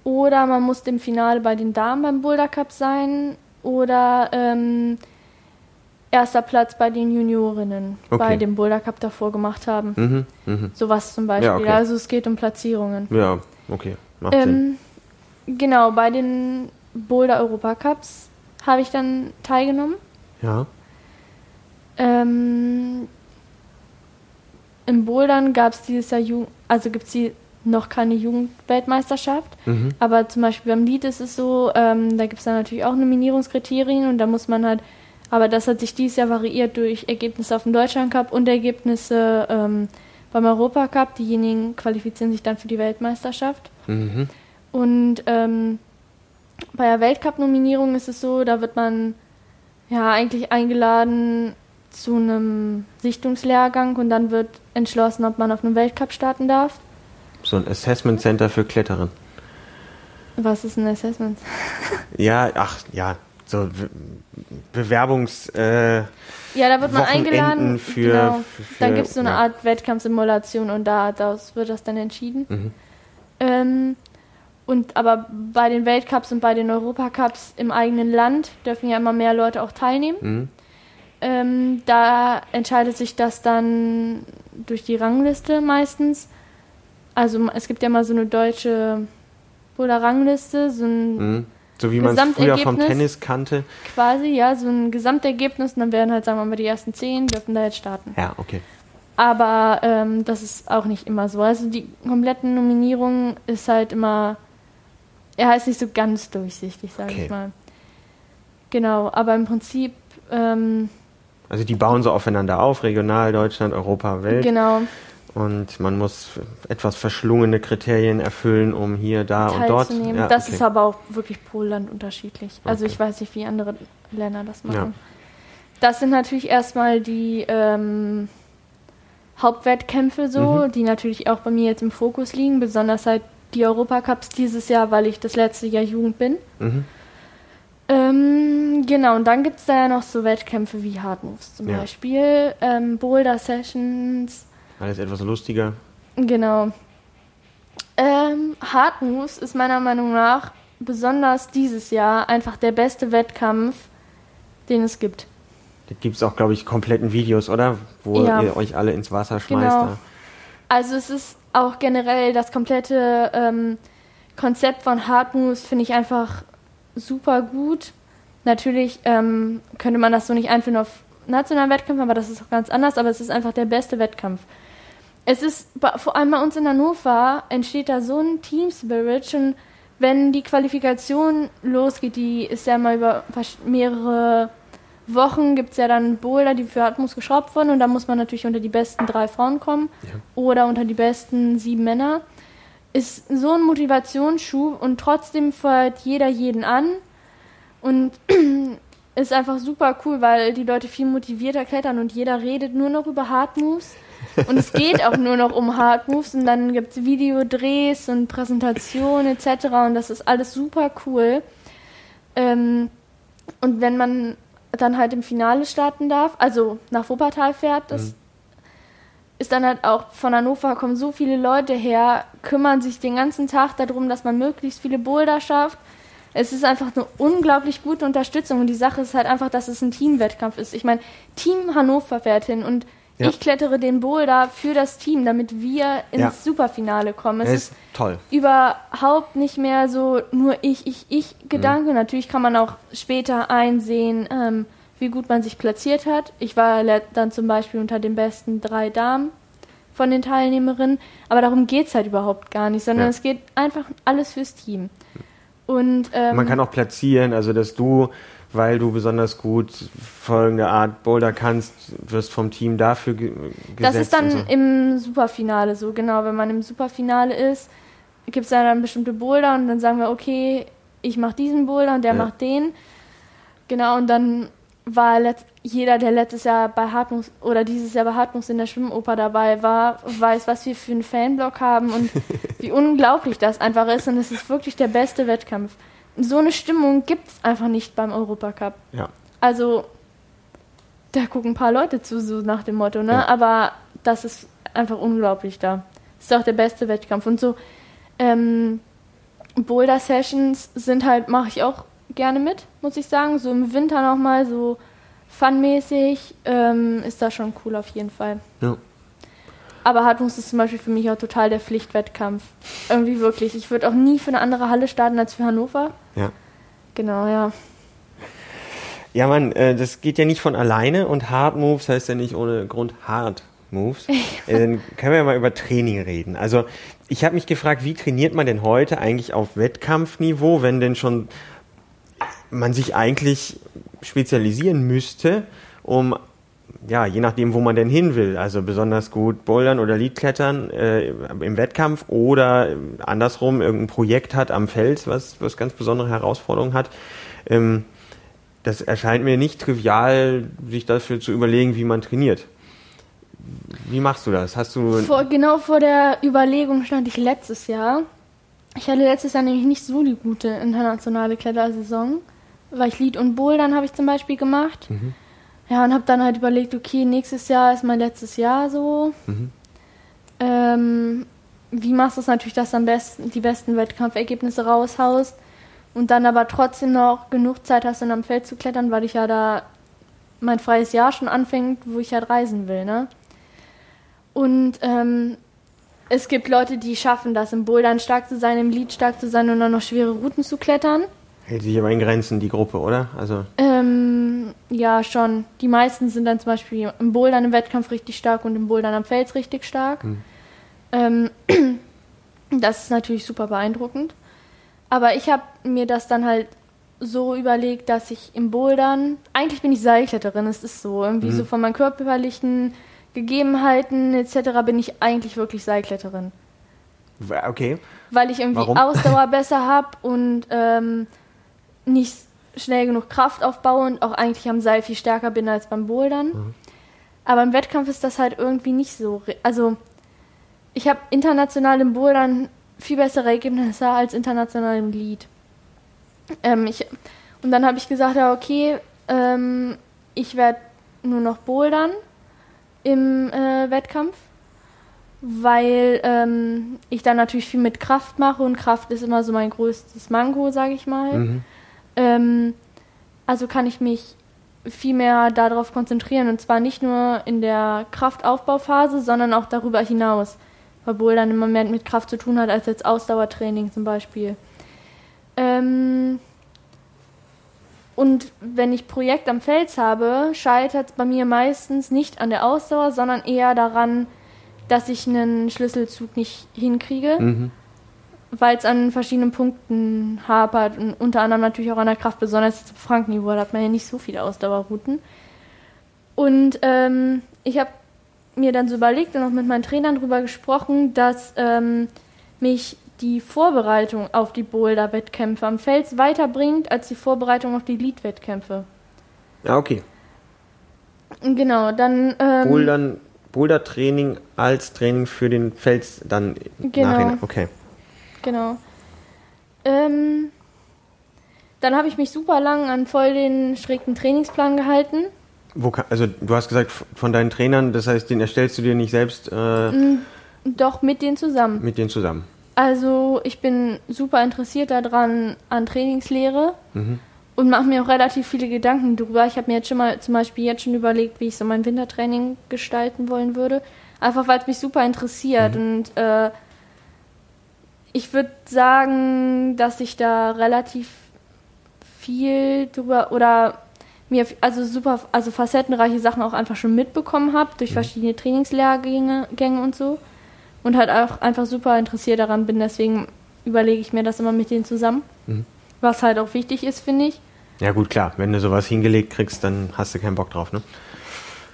Oder man musste im Finale bei den Damen beim Boulder Cup sein. Oder ähm, erster Platz bei den Juniorinnen Okay. bei dem Boulder Cup davor gemacht haben. Mhm, mhm. Sowas zum Beispiel. Ja, okay. Also es geht um Platzierungen. Ja, okay. Macht Sinn. Ähm, genau, bei den Boulder Europacups habe ich dann teilgenommen. Ja. Ähm, Im Bouldern gab es dieses Jahr, Ju also gibt es noch keine Jugendweltmeisterschaft. Mhm. Aber zum Beispiel beim Lied ist es so, ähm, da gibt es dann natürlich auch Nominierungskriterien und da muss man halt, aber das hat sich dieses Jahr variiert durch Ergebnisse auf dem Deutschland Cup und Ergebnisse ähm, beim Europacup. Diejenigen qualifizieren sich dann für die Weltmeisterschaft. Mhm. Und ähm, bei der Weltcup-Nominierung ist es so, da wird man ja eigentlich eingeladen zu einem Sichtungslehrgang und dann wird entschlossen, ob man auf einem Weltcup starten darf. So ein Assessment Center für Kletterer. Was ist ein Assessment? Ja, ach, ja. So Be- Bewerbungs. Äh, Ja, da wird man Wochenenden eingeladen. für- genau. für- für- dann gibt es so eine ja. Art Wettkampfsimulation und da, daraus wird das dann entschieden. Mhm. Ähm, und aber bei den Weltcups und bei den Europacups im eigenen Land dürfen ja immer mehr Leute auch teilnehmen. mhm. Ähm, da entscheidet sich das dann durch die Rangliste meistens. Also es gibt ja mal so eine deutsche oder Rangliste, so ein Mhm. So wie man es früher vom. Tennis kannte. quasi, ja, so ein Gesamtergebnis und dann werden halt, sagen wir mal, die ersten zehn dürfen da jetzt starten. Ja, okay. Aber ähm, das ist auch nicht immer so. Also die kompletten Nominierungen ist halt immer, er heißt nicht so ganz durchsichtig, sage Okay. ich mal. Genau, aber im Prinzip, ähm, Also die bauen so aufeinander auf, regional, Deutschland, Europa, Welt. genau, Und man muss etwas verschlungene Kriterien erfüllen, um hier, da und dort. teilzunehmen. Ja, das okay. ist aber auch wirklich pro Land unterschiedlich. Also Okay. ich weiß nicht, wie andere Länder das machen. Ja. Das sind natürlich erstmal die ähm, Hauptwettkämpfe so, Mhm. die natürlich auch bei mir jetzt im Fokus liegen, besonders halt die Europacups dieses Jahr, weil ich das letzte Jahr Jugend bin. Mhm. Ähm, genau, und dann gibt es da ja noch so Wettkämpfe wie Hard Moves zum Ja. Beispiel, ähm, Boulder Sessions, Alles etwas lustiger. Genau. Ähm, Hard Moves ist meiner Meinung nach besonders dieses Jahr einfach der beste Wettkampf, den es gibt. Da gibt es auch, glaube ich, kompletten Videos, oder? Wo Ja. ihr euch alle ins Wasser schmeißt. Genau. da. Also es ist auch generell das komplette ähm, Konzept von Hard Moves finde ich einfach super gut. Natürlich ähm, könnte man das so nicht einführen auf nationalen Wettkämpfen, aber das ist auch ganz anders, aber es ist einfach der beste Wettkampf. Es ist, vor allem bei uns in Hannover, entsteht da so ein Team Spirit, schon wenn die Qualifikation losgeht, die ist ja mal über mehrere Wochen, gibt es ja dann Boulder, die für Atmos geschraubt wurden und da muss man natürlich unter die besten drei Frauen kommen oder unter die besten sieben Männer. Ist so ein Motivationsschub und trotzdem feuert jeder jeden an und ist einfach super cool, weil die Leute viel motivierter klettern und jeder redet nur noch über Hard Moves. Und es geht auch nur noch um Hard Moves und dann gibt es Videodrehs und Präsentationen etc. Und das ist alles super cool. Ähm, und wenn man dann halt im Finale starten darf, also nach Wuppertal fährt, das ist dann halt auch von Hannover kommen so viele Leute her, kümmern sich den ganzen Tag darum, dass man möglichst viele Boulder schafft. Es ist einfach eine unglaublich gute Unterstützung und die Sache ist halt einfach, dass es ein Teamwettkampf ist. Ich meine, Team Hannover fährt hin und Ja. ich klettere den Boulder für das Team, damit wir ins Ja. Superfinale kommen. Es Das ist ist toll. überhaupt nicht mehr so nur ich, ich, ich Gedanke. Natürlich kann man auch später einsehen, ähm, wie gut man sich platziert hat. Ich war dann zum Beispiel unter den besten drei Damen von den Teilnehmerinnen, aber darum geht's halt überhaupt gar nicht, sondern Ja. es geht einfach alles fürs Team. Und ähm, Man kann auch platzieren, also dass du, weil du besonders gut folgende Art Boulder kannst, wirst vom Team dafür ge gesetzt. Das ist dann so. im Superfinale so, genau. Wenn man im Superfinale ist, gibt es dann bestimmte Boulder und dann sagen wir, okay, ich mache diesen Boulder und der Ja. macht den. Genau, und dann war jeder, der letztes Jahr bei Hartmungs oder dieses Jahr bei Hartmungs in der Schwimmoper dabei war, weiß, was wir für einen Fanblock haben und wie unglaublich das einfach ist. Und es ist wirklich der beste Wettkampf. So eine Stimmung gibt es einfach nicht beim Europacup. ja. Also, da gucken ein paar Leute zu, so nach dem Motto, ne? Ja. Aber das ist einfach unglaublich da. Ist auch der beste Wettkampf. Und so, ähm, Boulder-Sessions sind halt, mache ich auch gerne mit, muss ich sagen. So im Winter nochmal, so funmäßig, ähm, ist das schon cool auf jeden Fall. ja. Aber Hartmungs ist zum Beispiel für mich auch total der Pflichtwettkampf. Irgendwie wirklich. Ich würde auch nie für eine andere Halle starten als für Hannover. Ja. Genau, ja. Ja, Mann, äh, das geht ja nicht von alleine und Hard Moves heißt ja nicht ohne Grund Hard Moves. Äh, dann können wir ja mal über Training reden. Also ich habe mich gefragt, wie trainiert man denn heute eigentlich auf Wettkampfniveau, wenn denn schon man sich eigentlich spezialisieren müsste, um ja, je nachdem, wo man denn hin will, also besonders gut Bouldern oder Leadklettern äh, im Wettkampf oder andersrum irgendein Projekt hat am Fels, was, was ganz besondere Herausforderungen hat. Ähm, das erscheint mir nicht trivial, sich dafür zu überlegen, wie man trainiert. Wie machst du das? Hast du Vor, genau vor der Überlegung stand ich letztes Jahr. Ich hatte letztes Jahr nämlich nicht so die gute internationale Klettersaison, weil ich Lead und Bouldern habe ich zum Beispiel gemacht. Ja, und habe dann halt überlegt, okay, nächstes Jahr ist mein letztes Jahr so. Ähm, wie machst du es natürlich, dass du am besten die besten Wettkampfergebnisse raushaust und dann aber trotzdem noch genug Zeit hast, dann am Feld zu klettern, weil ich ja da mein freies Jahr schon anfängt, wo ich halt reisen will, ne? Und ähm, es gibt Leute, die schaffen das, im Bouldern stark zu sein, im Lead stark zu sein und dann noch schwere Routen zu klettern. Hält sich aber in Grenzen die Gruppe, oder? Also Ähm, ja, schon. Die meisten sind dann zum Beispiel im Bouldern im Wettkampf richtig stark und im Bouldern am Fels richtig stark. Ähm, das ist natürlich super beeindruckend. Aber ich habe mir das dann halt so überlegt, dass ich im Bouldern, eigentlich bin ich Seilkletterin, es ist so, irgendwie so von meinen körperlichen Gegebenheiten etc. bin ich eigentlich wirklich Seilkletterin okay. weil ich irgendwie Warum? Ausdauer besser habe und ähm, nicht schnell genug Kraft aufbaue und auch eigentlich am Seil viel stärker bin als beim Bouldern. Mhm. Aber im Wettkampf ist das halt irgendwie nicht so. Also ich habe international im Bouldern viel bessere Ergebnisse als international im Lead. Ähm, ich, und dann habe ich gesagt, ja okay, ähm, ich werde nur noch bouldern im äh, Wettkampf weil ähm, ich dann natürlich viel mit Kraft mache und Kraft ist immer so mein größtes Manko, sage ich mal. Mhm. Ähm, also kann ich mich viel mehr darauf konzentrieren und zwar nicht nur in der Kraftaufbauphase, sondern auch darüber hinaus, weil Bouldern immer mehr mit Kraft zu tun hat als jetzt Ausdauertraining zum Beispiel. Ähm, und wenn ich Projekt am Fels habe, scheitert es bei mir meistens nicht an der Ausdauer, sondern eher daran, dass ich einen Schlüsselzug nicht hinkriege, Mhm. Weil es an verschiedenen Punkten hapert und unter anderem natürlich auch an der Kraft, besonders im Frankenniveau, da hat man ja nicht so viele Ausdauerrouten. Und ähm, ich habe mir dann so überlegt und auch mit meinen Trainern drüber gesprochen, dass ähm, mich die Vorbereitung auf die Boulder-Wettkämpfe am Fels weiterbringt als die Vorbereitung auf die Lead-Wettkämpfe. Ja, okay. Genau, dann ähm, Bouldern, Boulder-Training als Training für den Fels dann Genau. nachhinein. Okay. Genau. Ähm, dann habe ich mich super lang an voll den strikten Trainingsplan gehalten. Wo kann, also du hast gesagt von deinen Trainern, das heißt, den erstellst du dir nicht selbst äh, Doch mit denen zusammen. mit denen zusammen. Also ich bin super interessiert daran an Trainingslehre Mhm. und mache mir auch relativ viele Gedanken drüber. Ich habe mir jetzt schon mal zum Beispiel jetzt schon überlegt, wie ich so mein Wintertraining gestalten wollen würde. Einfach weil es mich super interessiert und äh, ich würde sagen, dass ich da relativ viel drüber oder mir also super also facettenreiche Sachen auch einfach schon mitbekommen habe durch verschiedene Trainingslehrgänge Gänge und so und halt auch einfach super interessiert daran bin. Deswegen überlege ich mir das immer mit denen zusammen, Mhm. was halt auch wichtig ist, finde ich. Ja gut, klar, wenn du sowas hingelegt kriegst, dann hast du keinen Bock drauf, ne?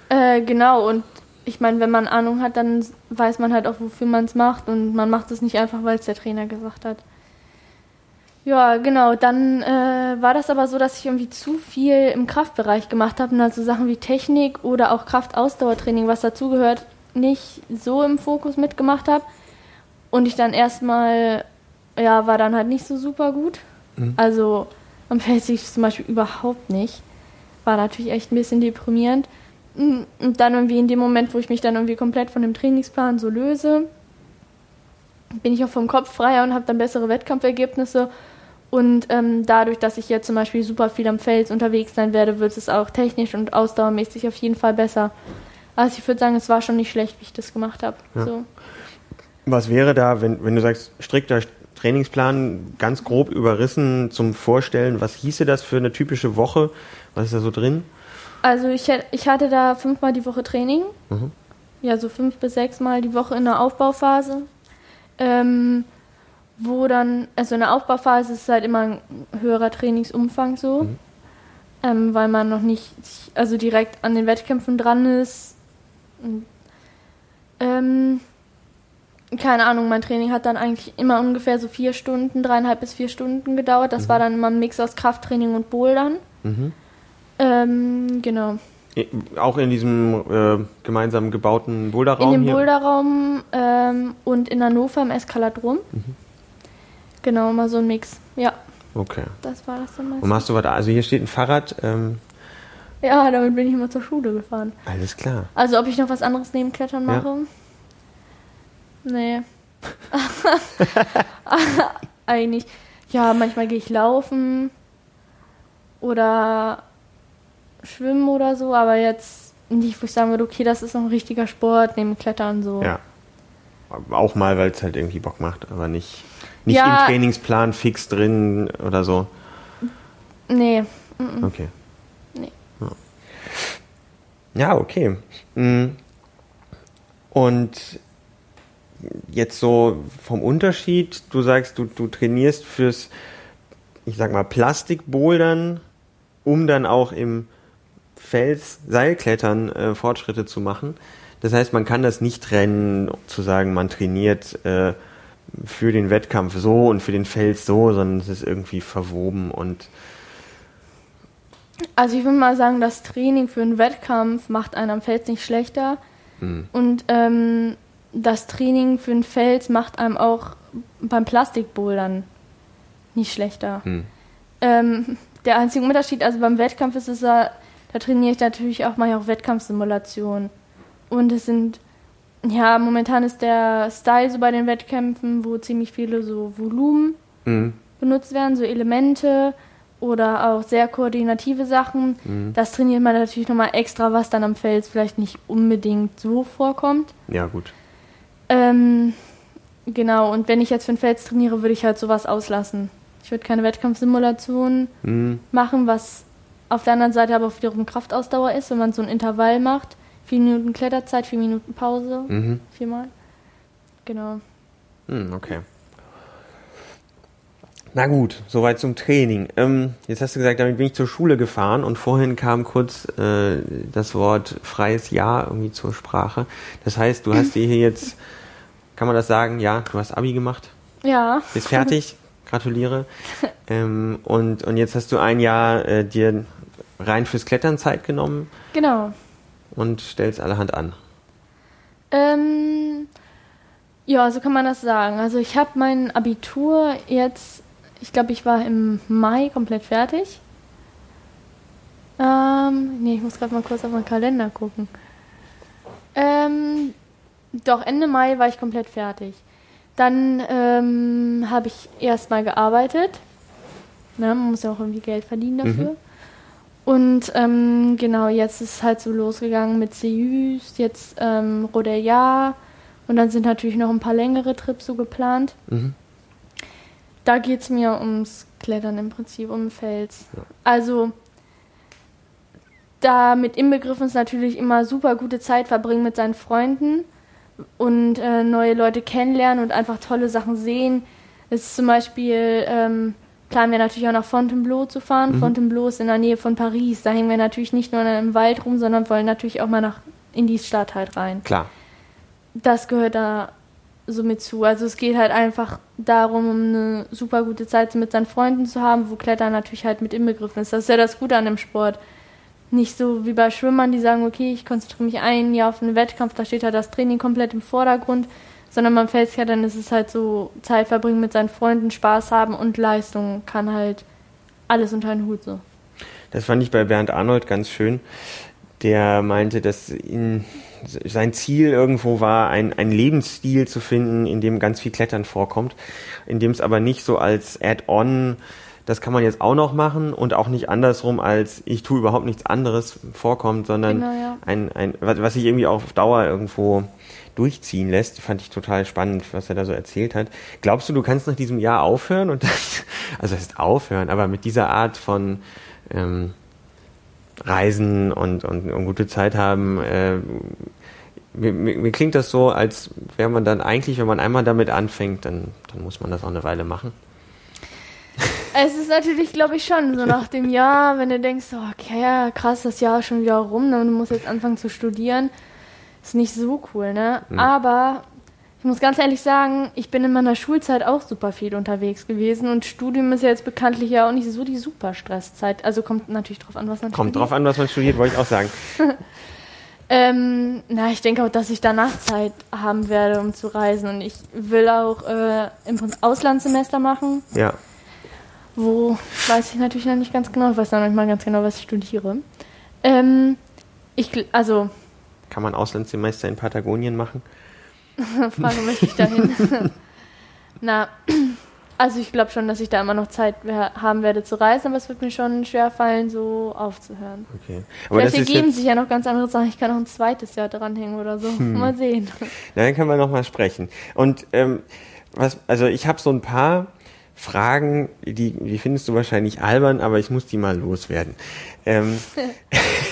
Äh, genau, und ich meine, wenn man Ahnung hat, dann weiß man halt auch, wofür man es macht und man macht es nicht einfach, weil es der Trainer gesagt hat. Ja, genau, dann äh, war das aber so, dass ich irgendwie zu viel im Kraftbereich gemacht habe und also Sachen wie Technik oder auch Kraftausdauertraining, was dazugehört, nicht so im Fokus mitgemacht habe. Und ich dann erstmal, ja, war dann halt nicht so super gut. Mhm. Also am Feld sich zum Beispiel überhaupt nicht. War natürlich echt ein bisschen deprimierend. Mm, Und dann irgendwie in dem Moment, wo ich mich dann irgendwie komplett von dem Trainingsplan so löse, bin ich auch vom Kopf freier und habe dann bessere Wettkampfergebnisse. Und ähm, dadurch, dass ich jetzt zum Beispiel super viel am Fels unterwegs sein werde, wird es auch technisch und ausdauermäßig auf jeden Fall besser. Also ich würde sagen, es war schon nicht schlecht, wie ich das gemacht habe. Ja. So. Was wäre da, wenn, wenn du sagst, strikter Trainingsplan, ganz grob überrissen zum Vorstellen, was hieße das für eine typische Woche? Was ist da so drin? Also ich, ich hatte da fünfmal die Woche Training. Mhm. Ja, so fünf bis sechs Mal die Woche in der Aufbauphase. Ähm, wo dann, also in der Aufbauphase ist es halt immer ein höherer Trainingsumfang so. Mhm. Ähm, weil man noch nicht also direkt an den Wettkämpfen dran ist. Ähm, keine Ahnung, mein Training hat dann eigentlich immer ungefähr so vier Stunden, dreieinhalb bis vier Stunden gedauert. Das war dann immer ein Mix aus Krafttraining und Bouldern. Mhm. Ähm, genau. Auch in diesem äh, gemeinsam gebauten In Boulderraum dem hier? Boulderraum ähm, und in Hannover im Eskaladrom. Mhm. Genau, mal so ein Mix. Ja, Okay. das war das dann Und machst du was? Also hier steht ein Fahrrad. Ähm, Ja, damit bin ich immer zur Schule gefahren. alles klar. Also ob ich noch was anderes neben Klettern Ja. mache? Nee. Eigentlich. Ja, manchmal gehe ich laufen oder schwimmen oder so, aber jetzt nicht, wo ich sagen würde, okay, das ist noch ein richtiger Sport, neben Klettern so. Ja. Auch mal, weil es halt irgendwie Bock macht, aber nicht, nicht Ja. im Trainingsplan fix drin oder so. Nee. mm, mm. Okay. Nee. Ja, ja okay. Mm. Und jetzt so vom Unterschied, du sagst, du, du trainierst fürs, ich sag mal, Plastikbouldern, um dann auch im Fels Seilklettern äh, Fortschritte zu machen. Das heißt, man kann das nicht trennen, zu sagen, man trainiert äh, für den Wettkampf so und für den Fels so, sondern es ist irgendwie verwoben und Also ich würde mal sagen, das Training für einen Wettkampf macht einen am Fels nicht schlechter. mh, Und ähm, das Training für einen Fels macht einem auch beim Plastikbouldern nicht schlechter. mh. Ähm, der einzige Unterschied, also beim Wettkampf ist es ja, da trainiere ich natürlich auch mal auch Wettkampfsimulationen. Und es sind ja, momentan ist der Style so bei den Wettkämpfen, wo ziemlich viele so Volumen Mhm. benutzt werden, so Elemente oder auch sehr koordinative Sachen. Mhm. Das trainiert man natürlich nochmal extra, was dann am Fels vielleicht nicht unbedingt so vorkommt. Ja, gut. Ähm, genau, und wenn ich jetzt für ein Fels trainiere, würde ich halt sowas auslassen. Ich würde keine Wettkampfsimulation Mhm. machen, was auf der anderen Seite aber auch wiederum Kraftausdauer ist, wenn man so ein Intervall macht. Vier Minuten Kletterzeit, vier Minuten Pause, Mhm. viermal. Genau. Hm, okay. Na gut, soweit zum Training. Ähm, jetzt hast du gesagt, damit bin ich zur Schule gefahren und vorhin kam kurz äh, das Wort freies Jahr irgendwie zur Sprache. Das heißt, du hast dir hier jetzt, kann man das sagen, ja, du hast Abi gemacht, Ja. bist fertig, gratuliere. Ähm, und, und jetzt hast du ein Jahr äh, dir rein fürs Klettern Zeit genommen Genau. und stellst allerhand an. Ähm, ja, so kann man das sagen. Also ich habe mein Abitur jetzt, ich glaube, ich war im Mai komplett fertig. Ähm, nee, ich muss gerade mal kurz auf meinen Kalender gucken. Ähm, doch, Ende Mai war ich komplett fertig. Dann ähm, habe ich erstmal gearbeitet. Na, man muss ja auch irgendwie Geld verdienen dafür. Und ähm, genau, jetzt ist es halt so losgegangen mit CUs, jetzt ähm, Rodeja und dann sind natürlich noch ein paar längere Trips so geplant. Mhm. Da geht es mir ums Klettern im Prinzip, um Fels. Ja. Also da mit inbegriffen ist natürlich immer super gute Zeit verbringen mit seinen Freunden und äh, neue Leute kennenlernen und einfach tolle Sachen sehen. Es ist zum Beispiel, ähm, planen wir natürlich auch nach Fontainebleau zu fahren. Mhm. Fontainebleau ist in der Nähe von Paris. Da hängen wir natürlich nicht nur im Wald rum, sondern wollen natürlich auch mal nach, in die Stadt halt rein. Klar. Das gehört da so mit zu. Also es geht halt einfach darum, um eine super gute Zeit mit seinen Freunden zu haben, wo Klettern natürlich halt mit inbegriffen ist. Das ist ja das Gute an dem Sport. Nicht so wie bei Schwimmern, die sagen, okay, ich konzentriere mich ein Jahr auf einen Wettkampf, da steht halt das Training komplett im Vordergrund, sondern beim Felsklettern ist es halt so Zeit verbringen mit seinen Freunden, Spaß haben und Leistung kann halt alles unter einen Hut so. Das fand ich bei Bernd Arnold ganz schön. Der meinte, dass ihn, sein Ziel irgendwo war, ein, ein Lebensstil zu finden, in dem ganz viel Klettern vorkommt, in dem es aber nicht so als Add-on, das kann man jetzt auch noch machen und auch nicht andersrum als ich tue überhaupt nichts anderes vorkommt, sondern Genau, ja. ein, ein, was sich irgendwie auf Dauer irgendwo durchziehen lässt. Fand ich total spannend, was er da so erzählt hat. Glaubst du, du kannst nach diesem Jahr aufhören und das, also das ist aufhören, aber mit dieser Art von ähm, Reisen und, und, und gute Zeit haben, äh, mir, mir, mir klingt das so, als wäre man dann eigentlich, wenn man einmal damit anfängt, dann, dann muss man das auch eine Weile machen. Es ist natürlich, glaube ich, schon so nach dem Jahr, wenn du denkst, okay, ja, krass, das Jahr ist schon wieder rum, ne, und du musst jetzt anfangen zu studieren, ist nicht so cool, ne? Hm. Aber ich muss ganz ehrlich sagen, ich bin in meiner Schulzeit auch super viel unterwegs gewesen und Studium ist ja jetzt bekanntlich ja auch nicht so die super Stresszeit. Also kommt natürlich drauf an, was man Kommt studiert. drauf an, was man studiert, wollte ich auch sagen. Ähm, na, ich denke auch, dass ich danach Zeit haben werde, um zu reisen. Und ich will auch äh, im Auslandssemester machen, Ja. Wo weiß ich natürlich noch nicht ganz genau. Ich weiß noch nicht mal ganz genau, was ich studiere. Ähm, ich, also, Kann man Auslandssemester in Patagonien machen? Frage möchte ich dahin. Na, also ich glaube schon, dass ich da immer noch Zeit haben werde zu reisen, aber es wird mir schon schwer fallen, so aufzuhören. Okay. Aber Vielleicht ergeben sich ja noch ganz andere Sachen. Ich kann noch ein zweites Jahr dranhängen oder so. Hm. Mal sehen. Na, dann können wir noch mal sprechen. Und ähm, was, also ich habe so ein paar Fragen, die, die findest du wahrscheinlich albern, aber ich muss die mal loswerden. Ähm,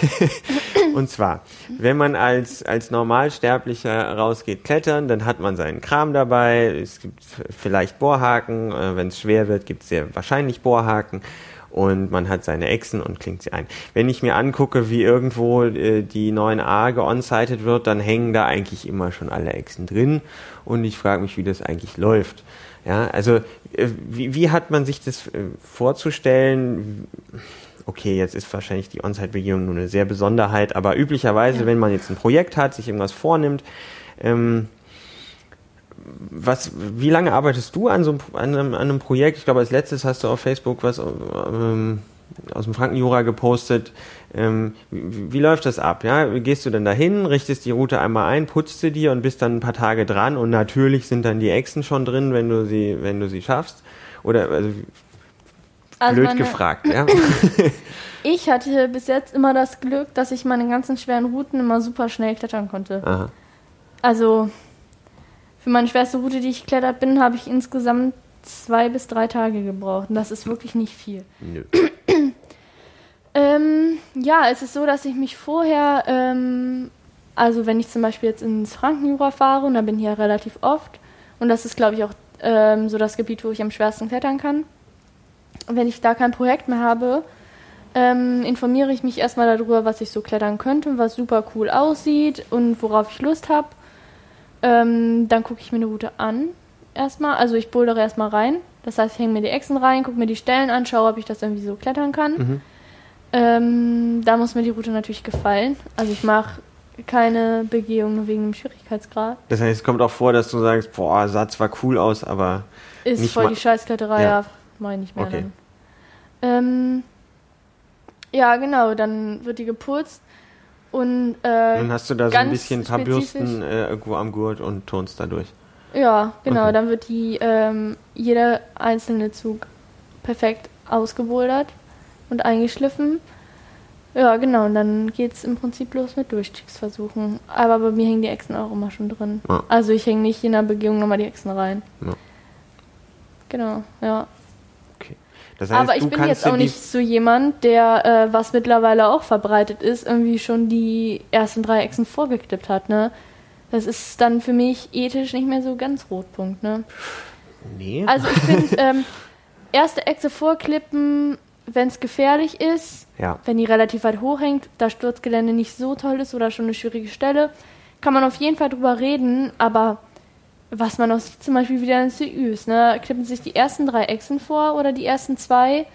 und zwar, wenn man als, als Normalsterblicher rausgeht klettern, dann hat man seinen Kram dabei. Es gibt vielleicht Bohrhaken. Äh, wenn es schwer wird, gibt es sehr wahrscheinlich Bohrhaken. Und man hat seine Echsen und klingt sie ein. Wenn ich mir angucke, wie irgendwo äh, die 9a geonsited wird, dann hängen da eigentlich immer schon alle Echsen drin. Und ich frage mich, wie das eigentlich läuft. Ja, also äh, wie, wie hat man sich das äh, vorzustellen? Okay, jetzt ist wahrscheinlich die On-Site-Begehung nur eine sehr Besonderheit, aber üblicherweise, Ja. wenn man jetzt ein Projekt hat, sich irgendwas vornimmt, ähm, was, wie lange arbeitest du an so einem, an einem, an einem Projekt? Ich glaube, als letztes hast du auf Facebook was ähm, aus dem Frankenjura gepostet. Ähm, wie, wie, läuft das ab? Ja, gehst du dann dahin, richtest die Route einmal ein, putzt sie dir und bist dann ein paar Tage dran und natürlich sind dann die Echsen schon drin, wenn du sie, wenn du sie schaffst. Oder also, also blöd gefragt, ja. ich hatte bis jetzt immer das Glück, dass ich meine ganzen schweren Routen immer super schnell klettern konnte. Aha. Also für meine schwerste Route, die ich geklettert bin, habe ich insgesamt zwei bis drei Tage gebraucht. Und das ist wirklich nicht viel. Nö. ähm, ja, es ist so, dass ich mich vorher, ähm, also wenn ich zum Beispiel jetzt ins Frankenjura fahre, und da bin ich ja relativ oft, und das ist, glaube ich, auch ähm, so das Gebiet, wo ich am schwersten klettern kann. Und wenn ich da kein Projekt mehr habe, ähm, informiere ich mich erstmal darüber, was ich so klettern könnte, was super cool aussieht und worauf ich Lust habe. Ähm, dann gucke ich mir eine Route an erstmal. Also ich bouldere erstmal rein. Das heißt, ich hänge mir die Echsen rein, gucke mir die Stellen an, schaue, ob ich das irgendwie so klettern kann. Mhm. Ähm, da muss mir die Route natürlich gefallen. Also ich mache keine Begehung nur wegen dem Schwierigkeitsgrad. Das heißt, es kommt auch vor, dass du sagst, boah, sah zwar cool aus, aber ist nicht voll die Scheißkletterei, ja, ja mache ich nicht mehr okay. Ähm, ja, genau, dann wird die geputzt und äh, dann hast du da so ein bisschen ein paar Bürsten äh, irgendwo am Gurt und turnst dadurch. Ja, genau. Okay. Dann wird die ähm, jeder einzelne Zug perfekt ausgebouldert und eingeschliffen. Ja, genau. Und dann geht es im Prinzip los mit Durchstiegsversuchen. Aber bei mir hängen die Echsen auch immer schon drin. Ja. Also ich hänge nicht in der Begehung nochmal die Echsen rein. Ja. Genau, ja. Okay. Das heißt, Aber ich bin jetzt auch nicht so jemand, der, äh, was mittlerweile auch verbreitet ist, irgendwie schon die ersten drei Echsen vorgeklippt hat, ne? Das ist dann für mich ethisch nicht mehr so ganz Rotpunkt, ne? Nee. Also ich finde, ähm, erste Echse vorklippen, wenn es gefährlich ist, ja. wenn die relativ weit hochhängt, da Sturzgelände nicht so toll ist oder schon eine schwierige Stelle, kann man auf jeden Fall drüber reden, aber was man auch sieht, zum Beispiel wieder in CÜs, ne? Klippen sich die ersten drei Echsen vor oder die ersten zwei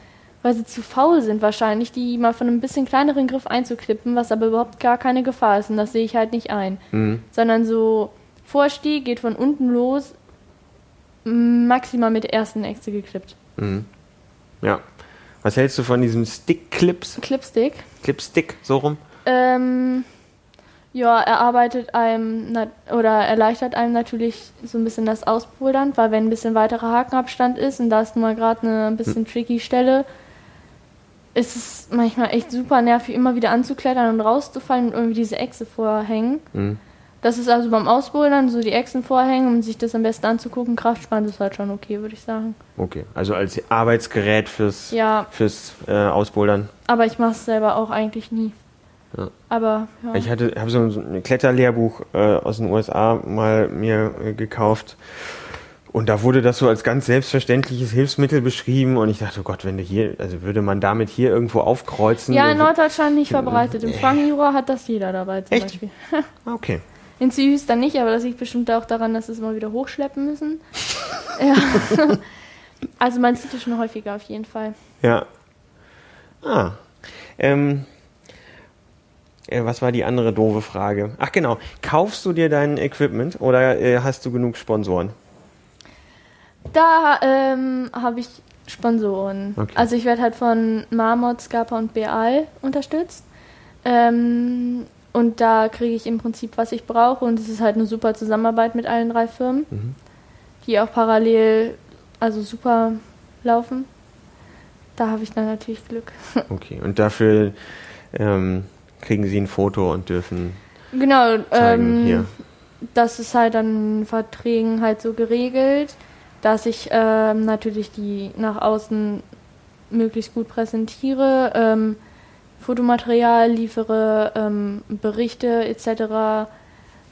weil sie zu faul sind wahrscheinlich, die mal von einem bisschen kleineren Griff einzuklippen, was aber überhaupt gar keine Gefahr ist und das sehe ich halt nicht ein. Mhm. Sondern so Vorstieg geht von unten los, maximal mit der ersten Echse geklippt. Mhm. Ja. Was hältst du von diesen Stick-Clips? Clipstick. Clipstick, so rum? Ähm, ja, er arbeitet einem oder erleichtert einem natürlich so ein bisschen das Ausbouldern, weil wenn ein bisschen weiterer Hakenabstand ist und da ist nun mal gerade eine ein bisschen hm. tricky Stelle, ist es manchmal echt super nervig, immer wieder anzuklettern und rauszufallen und irgendwie diese Echse vorhängen. Mhm. Das ist also beim Ausbouldern so die Echsen vorhängen, um sich das am besten anzugucken. Kraftspann ist halt schon okay, würde ich sagen. Okay, also als Arbeitsgerät fürs, ja. fürs äh, Ausbouldern. Aber ich mache es selber auch eigentlich nie. Ja. Aber ja. Ich hatte habe so ein Kletterlehrbuch äh, aus den USA mal mir äh, gekauft und da wurde das so als ganz selbstverständliches Hilfsmittel beschrieben und ich dachte, oh Gott, wenn du hier, also würde man damit hier irgendwo aufkreuzen. Ja, in Norddeutschland nicht verbreitet. Im Frankenjura hat das jeder dabei zum Echt? Beispiel. Okay. In Süß dann nicht, aber das liegt bestimmt auch daran, dass sie es mal wieder hochschleppen müssen. ja. Also man sieht es schon häufiger auf jeden Fall. Ja. Ah. Ähm, äh, was war die andere doofe Frage? Ach genau, kaufst du dir dein Equipment oder äh, hast du genug Sponsoren? Da ähm, habe ich Sponsoren. Okay. Also ich werde halt von Marmot, Scapa und Beal unterstützt. Ähm, und da kriege ich im Prinzip, was ich brauche. Und es ist halt eine super Zusammenarbeit mit allen drei Firmen, mhm. die auch parallel also super laufen. Da habe ich dann natürlich Glück. Okay, und dafür ähm, kriegen sie ein Foto und dürfen. Genau, zeigen, ähm, hier. das ist halt dann in Verträgen halt so geregelt dass ich ähm, natürlich die nach außen möglichst gut präsentiere, ähm, Fotomaterial liefere, ähm, Berichte etc.,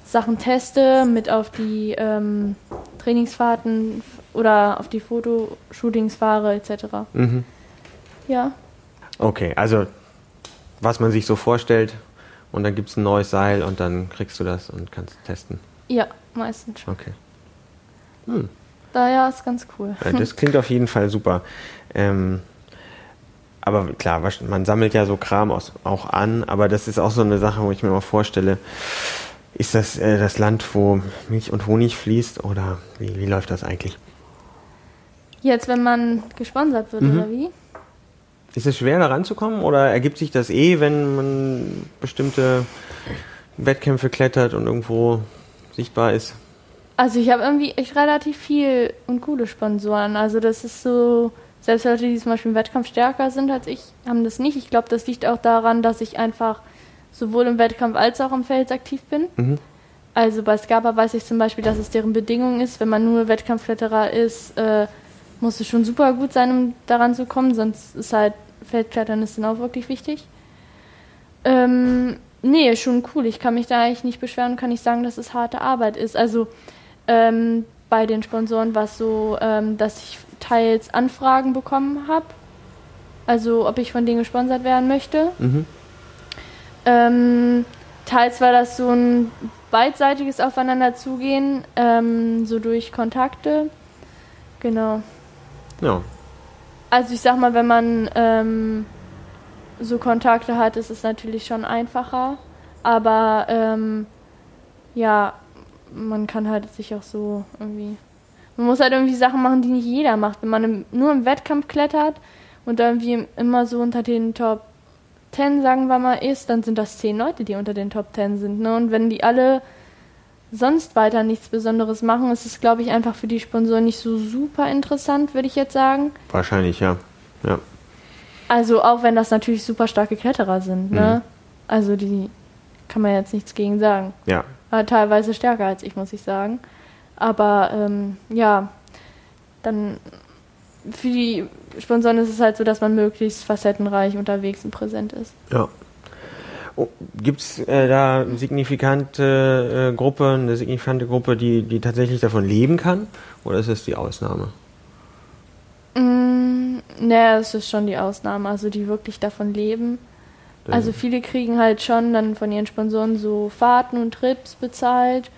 Sachen teste, mit auf die ähm, Trainingsfahrten oder auf die Fotoshootings fahre etc. Mhm. Ja. Okay, also was man sich so vorstellt und dann gibt es ein neues Seil und dann kriegst du das und kannst testen. Ja, meistens schon. Okay. Hm. Daher ist ganz cool. Ja, das klingt auf jeden Fall super. Ähm, aber klar, man sammelt ja so Kram auch an, aber das ist auch so eine Sache, wo ich mir mal vorstelle, ist das äh, das Land, wo Milch und Honig fließt oder wie, wie läuft das eigentlich? Jetzt, wenn man gesponsert wird, mhm. oder wie? Ist es schwer, da ranzukommen oder ergibt sich das eh, wenn man bestimmte Wettkämpfe klettert und irgendwo sichtbar ist? Also ich habe irgendwie echt relativ viel und coole Sponsoren. Also das ist so, selbst Leute, die zum Beispiel im Wettkampf stärker sind als ich, haben das nicht. Ich glaube, das liegt auch daran, dass ich einfach sowohl im Wettkampf als auch im Feld aktiv bin. Mhm. Also bei Scapa weiß ich zum Beispiel, dass es deren Bedingung ist, wenn man nur Wettkampfkletterer ist, äh, muss es schon super gut sein, um daran zu kommen, sonst ist halt Feldklettern ist dann auch wirklich wichtig. Ähm, nee, schon cool. Ich kann mich da eigentlich nicht beschweren und kann nicht sagen, dass es harte Arbeit ist. Also ähm, bei den Sponsoren war es so, ähm, dass ich teils Anfragen bekommen habe. Also ob ich von denen gesponsert werden möchte. Mhm. Ähm, teils war das so ein beidseitiges Aufeinanderzugehen, ähm, so durch Kontakte. Genau. Ja. Also ich sag mal, wenn man ähm, so Kontakte hat, ist es natürlich schon einfacher. Aber ähm, ja, man kann halt sich auch so irgendwie. Man muss halt irgendwie Sachen machen, die nicht jeder macht. Wenn man im, nur im Wettkampf klettert und irgendwie immer so unter den Top 10, sagen wir mal, ist, dann sind das zehn Leute, die unter den Top 10 sind. Ne? Und wenn die alle sonst weiter nichts Besonderes machen, ist es, glaube ich, einfach für die Sponsoren nicht so super interessant, würde ich jetzt sagen. Wahrscheinlich, ja. ja. Also auch wenn das natürlich super starke Kletterer sind, ne? Mhm. Also die kann man jetzt nichts gegen sagen. Ja. Aber teilweise stärker als ich, muss ich sagen. Aber ähm, ja, dann für die Sponsoren ist es halt so, dass man möglichst facettenreich unterwegs und präsent ist. Ja. Oh, Gibt es äh, da eine signifikante äh, Gruppe, eine signifikante Gruppe, die, die tatsächlich davon leben kann? Oder ist das die Ausnahme? Mm, ne, es ist schon die Ausnahme, also die wirklich davon leben. Ja. Also viele kriegen halt schon dann von ihren Sponsoren so Fahrten und Trips bezahlt.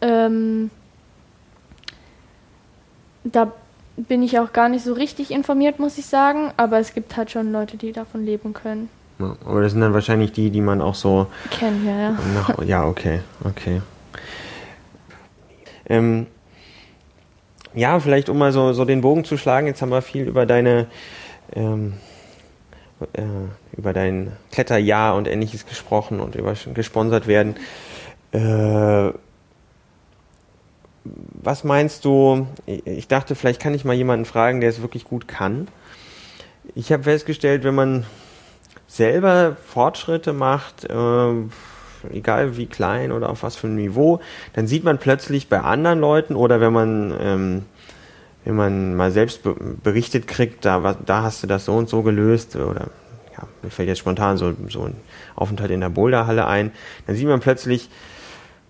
Ähm, da bin ich auch gar nicht so richtig informiert, muss ich sagen, aber es gibt halt schon Leute, die davon leben können. Ja, aber das sind dann wahrscheinlich die, die man auch so kennt, ja, ja. Nach, ja, okay, okay. Ähm, ja, vielleicht um mal so, so den Bogen zu schlagen, jetzt haben wir viel über deine ähm, äh, über dein Kletterjahr und ähnliches gesprochen und über gesponsert werden. Äh, was meinst du? Ich dachte, vielleicht kann ich mal jemanden fragen, der es wirklich gut kann. Ich habe festgestellt, wenn man selber Fortschritte macht, äh, egal wie klein oder auf was für ein Niveau, dann sieht man plötzlich bei anderen Leuten oder wenn man ähm, wenn man mal selbst be berichtet kriegt, da, da hast du das so und so gelöst oder ja, mir fällt jetzt spontan so, so ein Aufenthalt in der Boulderhalle ein, dann sieht man plötzlich,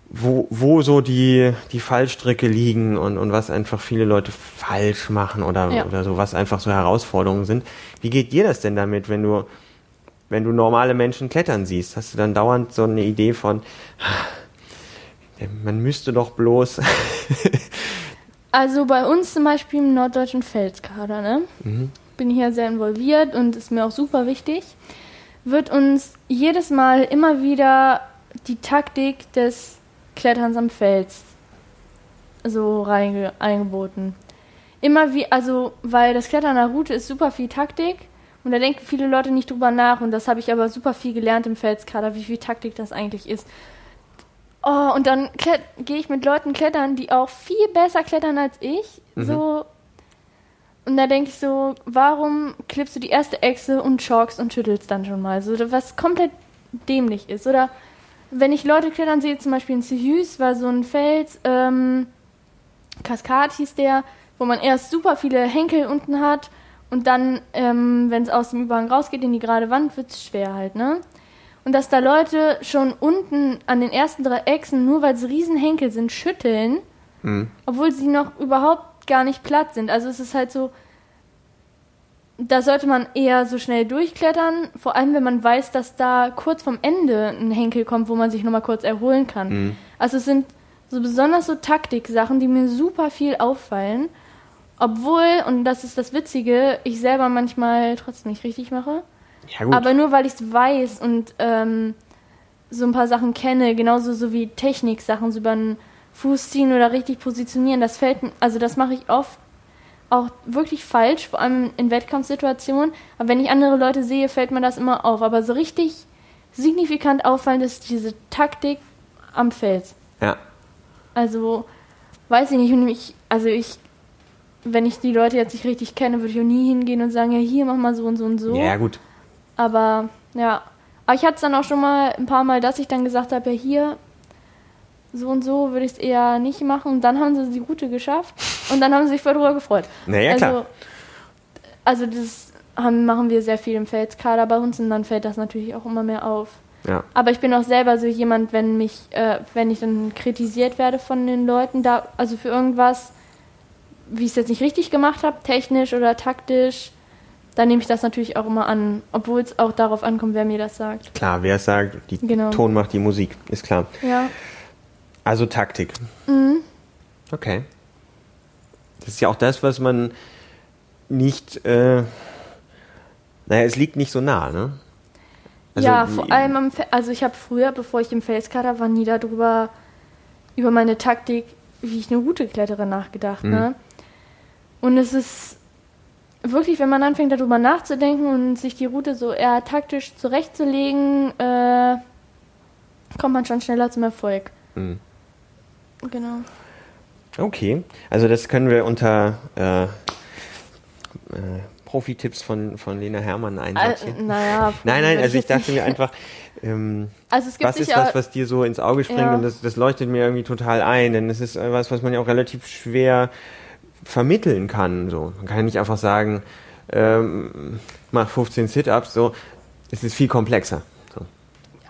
wo, wo so die, die Fallstricke liegen und, und was einfach viele Leute falsch machen oder, ja. oder so, was einfach so Herausforderungen sind. Wie geht dir das denn damit, wenn du wenn du normale Menschen klettern siehst, hast du dann dauernd so eine Idee von, man müsste doch bloß. Also bei uns zum Beispiel im norddeutschen Felskader, ne? Mhm. Bin hier sehr involviert und ist mir auch super wichtig. Wird uns jedes Mal immer wieder die Taktik des Kletterns am Fels so reinge eingeboten. Immer wie, also, weil das Klettern an der Route ist super viel Taktik und da denken viele Leute nicht drüber nach. Und das habe ich aber super viel gelernt im Felskader, wie viel Taktik das eigentlich ist. Oh, und dann gehe ich mit Leuten klettern, die auch viel besser klettern als ich. Mhm. So. Und da denke ich so, warum klippst du die erste Echse und chalkst und schüttelst dann schon mal? So, was komplett dämlich ist. Oder wenn ich Leute klettern sehe, zum Beispiel in Sihus war so ein Fels, ähm, Kaskad hieß der, wo man erst super viele Henkel unten hat und dann, ähm, wenn es aus dem Überhang rausgeht in die gerade Wand, wird es schwer halt, ne? Und dass da Leute schon unten an den ersten drei Echsen, nur weil es Riesenhenkel sind, schütteln, mhm. obwohl sie noch überhaupt gar nicht platt sind. Also es ist halt so, da sollte man eher so schnell durchklettern, vor allem wenn man weiß, dass da kurz vom Ende ein Henkel kommt, wo man sich nochmal kurz erholen kann. Mhm. Also es sind so besonders so Taktik-Sachen, die mir super viel auffallen. Obwohl, und das ist das Witzige, ich selber manchmal trotzdem nicht richtig mache. Ja, gut. Aber nur weil ich es weiß und ähm, so ein paar Sachen kenne, genauso so wie Technik-Sachen, so über den Fuß ziehen oder richtig positionieren, das fällt also das mache ich oft auch wirklich falsch, vor allem in Wettkampfsituationen. Aber wenn ich andere Leute sehe, fällt mir das immer auf. Aber so richtig signifikant auffallend ist diese Taktik am Fels. Ja. Also, weiß ich nicht, ich, also ich, wenn ich die Leute jetzt nicht richtig kenne, würde ich auch nie hingehen und sagen, ja, hier mach mal so und so und so. Ja, gut. Aber, ja. Aber ich hatte es dann auch schon mal ein paar Mal, dass ich dann gesagt habe, ja, hier, so und so würde ich es eher nicht machen. Und dann haben sie die Route geschafft und dann haben sie sich voll drüber gefreut. Naja, also, klar. Also das haben, machen wir sehr viel im Felskader bei uns und dann fällt das natürlich auch immer mehr auf. Ja. Aber ich bin auch selber so jemand, wenn mich, äh, wenn ich dann kritisiert werde von den Leuten, da, also für irgendwas, wie ich es jetzt nicht richtig gemacht habe, technisch oder taktisch, dann nehme ich das natürlich auch immer an, obwohl es auch darauf ankommt, wer mir das sagt. Klar, wer es sagt, die Genau. Ton macht die Musik, ist klar. Ja. Also Taktik. Mhm. Okay. Das ist ja auch das, was man nicht, äh, naja, es liegt nicht so nah, ne? Also, ja, vor allem am Fe also ich habe früher, bevor ich im Felskader war, nie darüber, über meine Taktik, wie ich eine Route klettere, nachgedacht. Mhm. Ne? Und es ist wirklich, wenn man anfängt darüber nachzudenken und sich die Route so eher taktisch zurechtzulegen, äh, kommt man schon schneller zum Erfolg. Mhm. Genau. Okay, also das können wir unter äh, äh, Profi-Tipps von, von Lena Hermann Äh, einsortieren. naja. nein, nein, also ich dachte mir einfach, ähm, Also was ist das, was dir so ins Auge springt Ja. und das, das leuchtet mir irgendwie total ein, denn es ist äh, was, was man ja auch relativ schwer vermitteln kann. So. Man kann ja nicht einfach sagen, ähm, mach 15 Sit-Ups, so. Es ist viel komplexer. So.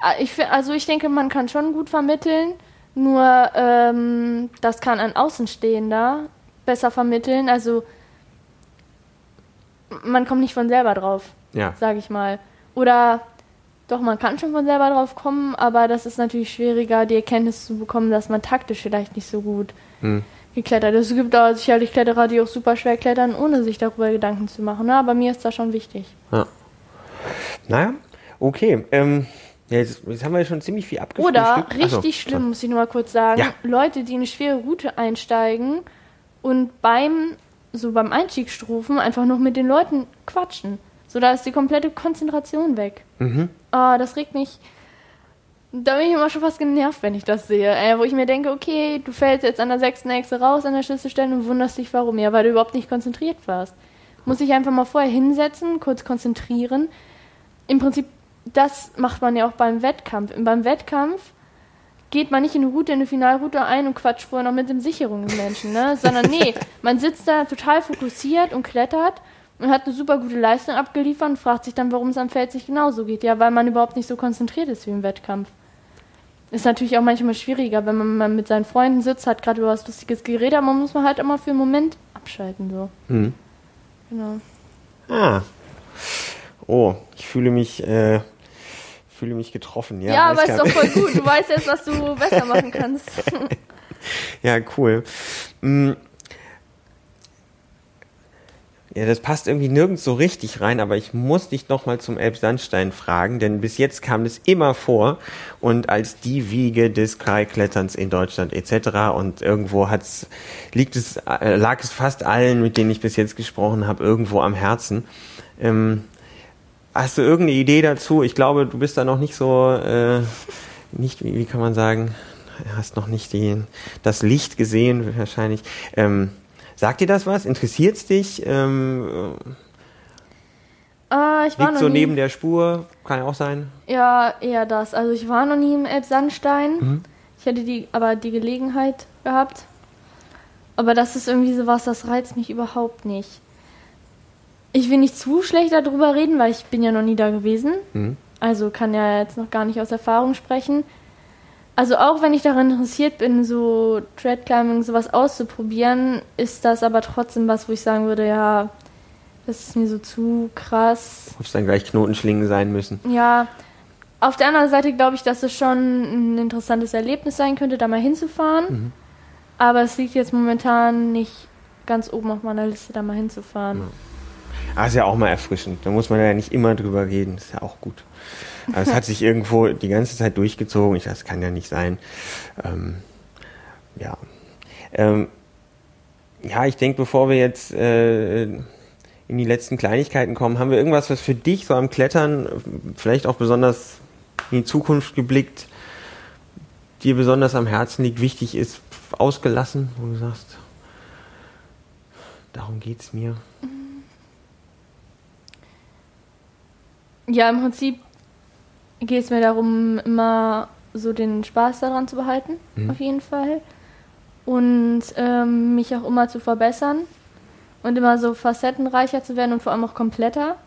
Ah, Ich, also ich denke, man kann schon gut vermitteln, nur ähm, das kann ein Außenstehender besser vermitteln. Also man kommt nicht von selber drauf, Ja, sage ich mal. Oder doch, man kann schon von selber drauf kommen, aber das ist natürlich schwieriger, die Erkenntnis zu bekommen, dass man taktisch vielleicht nicht so gut hm. Geklettert ist. Es gibt da sicherlich Kletterer, die auch super schwer klettern, ohne sich darüber Gedanken zu machen. Ne? Aber mir ist das schon wichtig. ja. Naja, okay. Ähm, ja, jetzt, jetzt haben wir ja schon ziemlich viel abgefrühstückt. Oder so, richtig schlimm, muss ich nur mal kurz sagen, Ja. Leute, die in eine schwere Route einsteigen und beim so beim Einstiegsstufen einfach noch mit den Leuten quatschen. So, da ist die komplette Konzentration weg. Mhm. Ah, das regt mich. Da bin ich immer schon fast genervt, wenn ich das sehe. Äh, wo ich mir denke, okay, du fällst jetzt an der sechsten Echse raus an der Schlüsselstelle und wunderst dich, warum. Ja, weil du überhaupt nicht konzentriert warst. Muss ich einfach mal vorher hinsetzen, kurz konzentrieren. Im Prinzip, das macht man ja auch beim Wettkampf. Und beim Wettkampf geht man nicht in eine Route, in eine Finalroute ein und quatscht vorher noch mit dem Sicherungsmenschen, ne? Sondern nee, man sitzt da total fokussiert und klettert und hat eine super gute Leistung abgeliefert und fragt sich dann, warum es am Feld nicht genauso geht. Ja, weil man überhaupt nicht so konzentriert ist wie im Wettkampf. Ist natürlich auch manchmal schwieriger, wenn man mal mit seinen Freunden sitzt, hat gerade über was Lustiges geredet, aber man muss man halt immer für einen Moment abschalten, so. Mhm. Genau. Ah. Oh, ich fühle mich, äh, fühle mich getroffen. Ja, Ja, aber ist doch voll gut. Du weißt jetzt, was du besser machen kannst. Ja, cool. Mm. Ja, das passt irgendwie nirgends so richtig rein, aber ich muss dich nochmal zum Elbsandstein fragen, denn bis jetzt kam das immer vor und als die Wiege des Freikletterns in Deutschland etc. und irgendwo hat's, liegt es, äh, lag es fast allen, mit denen ich bis jetzt gesprochen habe, irgendwo am Herzen. Ähm, hast du irgendeine Idee dazu? Ich glaube, du bist da noch nicht so, äh, nicht, wie, wie kann man sagen, hast noch nicht die, das Licht gesehen, wahrscheinlich. Ähm, sagt dir das was? Interessiert's dich? Ähm, Ah, ich war liegt so nie. neben der Spur? Kann ja auch sein. Ja, eher das. Also ich war noch nie im Elbsandstein. Mhm. Ich hätte die, aber die Gelegenheit gehabt. Aber das ist irgendwie sowas, das reizt mich überhaupt nicht. Ich will nicht zu schlecht darüber reden, weil ich bin ja noch nie da gewesen. Mhm. Also kann ja jetzt noch gar nicht aus Erfahrung sprechen. Also auch wenn ich daran interessiert bin, so Treadclimbing, sowas auszuprobieren, ist das aber trotzdem was, wo ich sagen würde, ja, das ist mir so zu krass. Ob es dann gleich Knotenschlingen sein müssen. Ja, auf der anderen Seite glaube ich, dass es schon ein interessantes Erlebnis sein könnte, da mal hinzufahren. Aber es liegt jetzt momentan nicht ganz oben auf meiner Liste, da mal hinzufahren. Ah, ist ja auch mal erfrischend. Da muss man ja nicht immer drüber reden. Ist ja auch gut. Aber es hat sich irgendwo die ganze Zeit durchgezogen. Ich, das kann ja nicht sein. Ähm, ja. Ähm, ja, ich denke, bevor wir jetzt äh, in die letzten Kleinigkeiten kommen, haben wir irgendwas, was für dich so am Klettern, vielleicht auch besonders in die Zukunft geblickt, dir besonders am Herzen liegt, wichtig ist, ausgelassen, wo du sagst, darum geht's mir. Ja, im Prinzip geht es mir darum, immer so den Spaß daran zu behalten, Mhm. auf jeden Fall. Und ähm, mich auch immer zu verbessern und immer so facettenreicher zu werden und vor allem auch kompletter.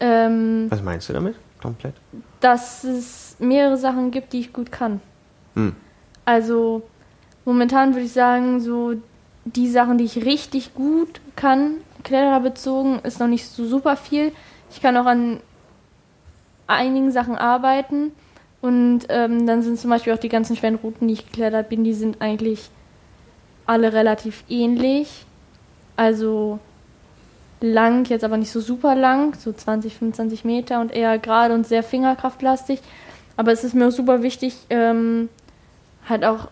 Ähm, Was meinst du damit? Komplett? dass es mehrere Sachen gibt, die ich gut kann. Hm. Also momentan würde ich sagen, so die Sachen, die ich richtig gut kann, klettererbezogen, ist noch nicht so super viel. Ich kann auch an einigen Sachen arbeiten. Und ähm, dann sind zum Beispiel auch die ganzen schweren Routen, die ich geklettert bin, die sind eigentlich alle relativ ähnlich. Also lang, jetzt aber nicht so super lang, so 20, 25 Meter und eher gerade und sehr fingerkraftlastig. Aber es ist mir auch super wichtig, ähm, halt auch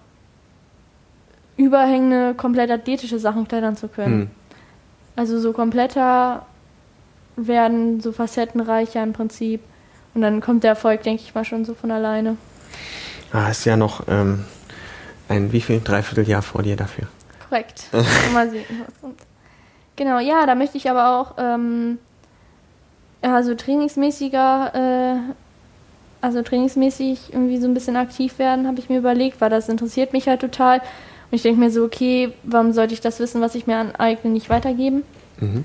überhängende, komplett athletische Sachen klettern zu können. Hm. Also so kompletter werden, so facettenreicher im Prinzip. Und dann kommt der Erfolg, denke ich mal, schon so von alleine. Ah, ist ja noch ähm, ein wie viel Dreivierteljahr vor dir dafür. Korrekt. Mal sehen, was kommt. Genau, ja, da möchte ich aber auch ähm, ja, so trainingsmäßiger, äh, also trainingsmäßig irgendwie so ein bisschen aktiv werden, habe ich mir überlegt, weil das interessiert mich halt total. Und ich denke mir so, okay, warum sollte ich das Wissen, was ich mir aneigne, nicht weitergeben? Mhm.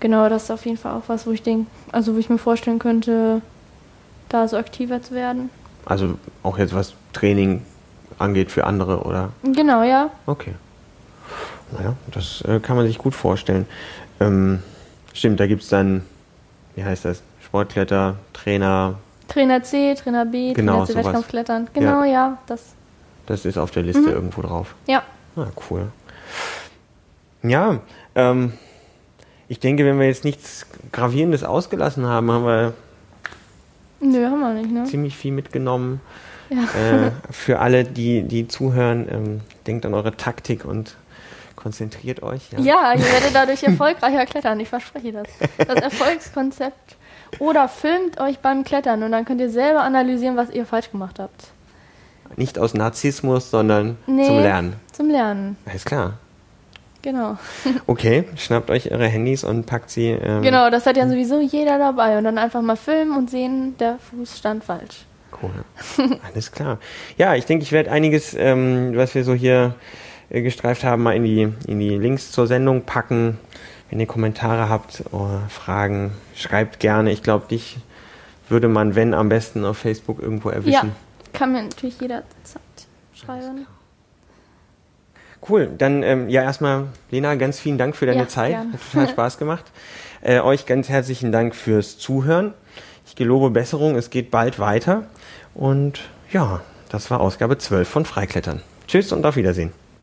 Genau, das ist auf jeden Fall auch was, wo ich denke, also wo ich mir vorstellen könnte, da so aktiver zu werden. Also auch jetzt was Training angeht für andere oder Genau, ja. okay. Naja, das äh, kann man sich gut vorstellen. Ähm, stimmt, da gibt es dann, wie heißt das, Sportkletter, Trainer, Trainer C, Trainer B, Genau, Trainer C. Wettkampfklettern. Genau, ja, das. das ist auf der Liste irgendwo drauf. Ja. Ah, cool. Ja, ähm, ich denke, wenn wir jetzt nichts Gravierendes ausgelassen haben, haben wir Nö, haben wir nicht, ne? ziemlich viel mitgenommen. Ja. Äh, für alle, die, die zuhören, ähm, denkt an eure Taktik und konzentriert euch. Ja. Ja, ihr werdet dadurch erfolgreicher klettern, ich verspreche das. Das Erfolgskonzept. Oder filmt euch beim Klettern und dann könnt ihr selber analysieren, was ihr falsch gemacht habt. Nicht aus Narzissmus, sondern Nee. zum Lernen. Zum Lernen, Alles klar. Genau. Okay, schnappt euch eure Handys und packt sie. Ähm, Genau, das hat ja sowieso jeder dabei. Und dann einfach mal filmen und sehen, der Fuß stand falsch. Cool. Alles klar. Ja, ich denke, ich werde einiges, ähm, was wir so hier äh, gestreift haben, mal in die, in die Links zur Sendung packen. Wenn ihr Kommentare habt oder Fragen, schreibt gerne. Ich glaube, dich würde man, wenn, am besten auf Facebook irgendwo Ja, erwischen. kann mir natürlich jederzeit schreiben. Cool, dann ähm, ja erstmal, Lena, ganz vielen Dank für deine Ja, Zeit. gern. Hat total Spaß gemacht. Äh, euch ganz herzlichen Dank fürs Zuhören. Ich gelobe Besserung, es geht bald weiter. Und ja, das war Ausgabe 12 von Freiklettern. Tschüss und auf Wiedersehen.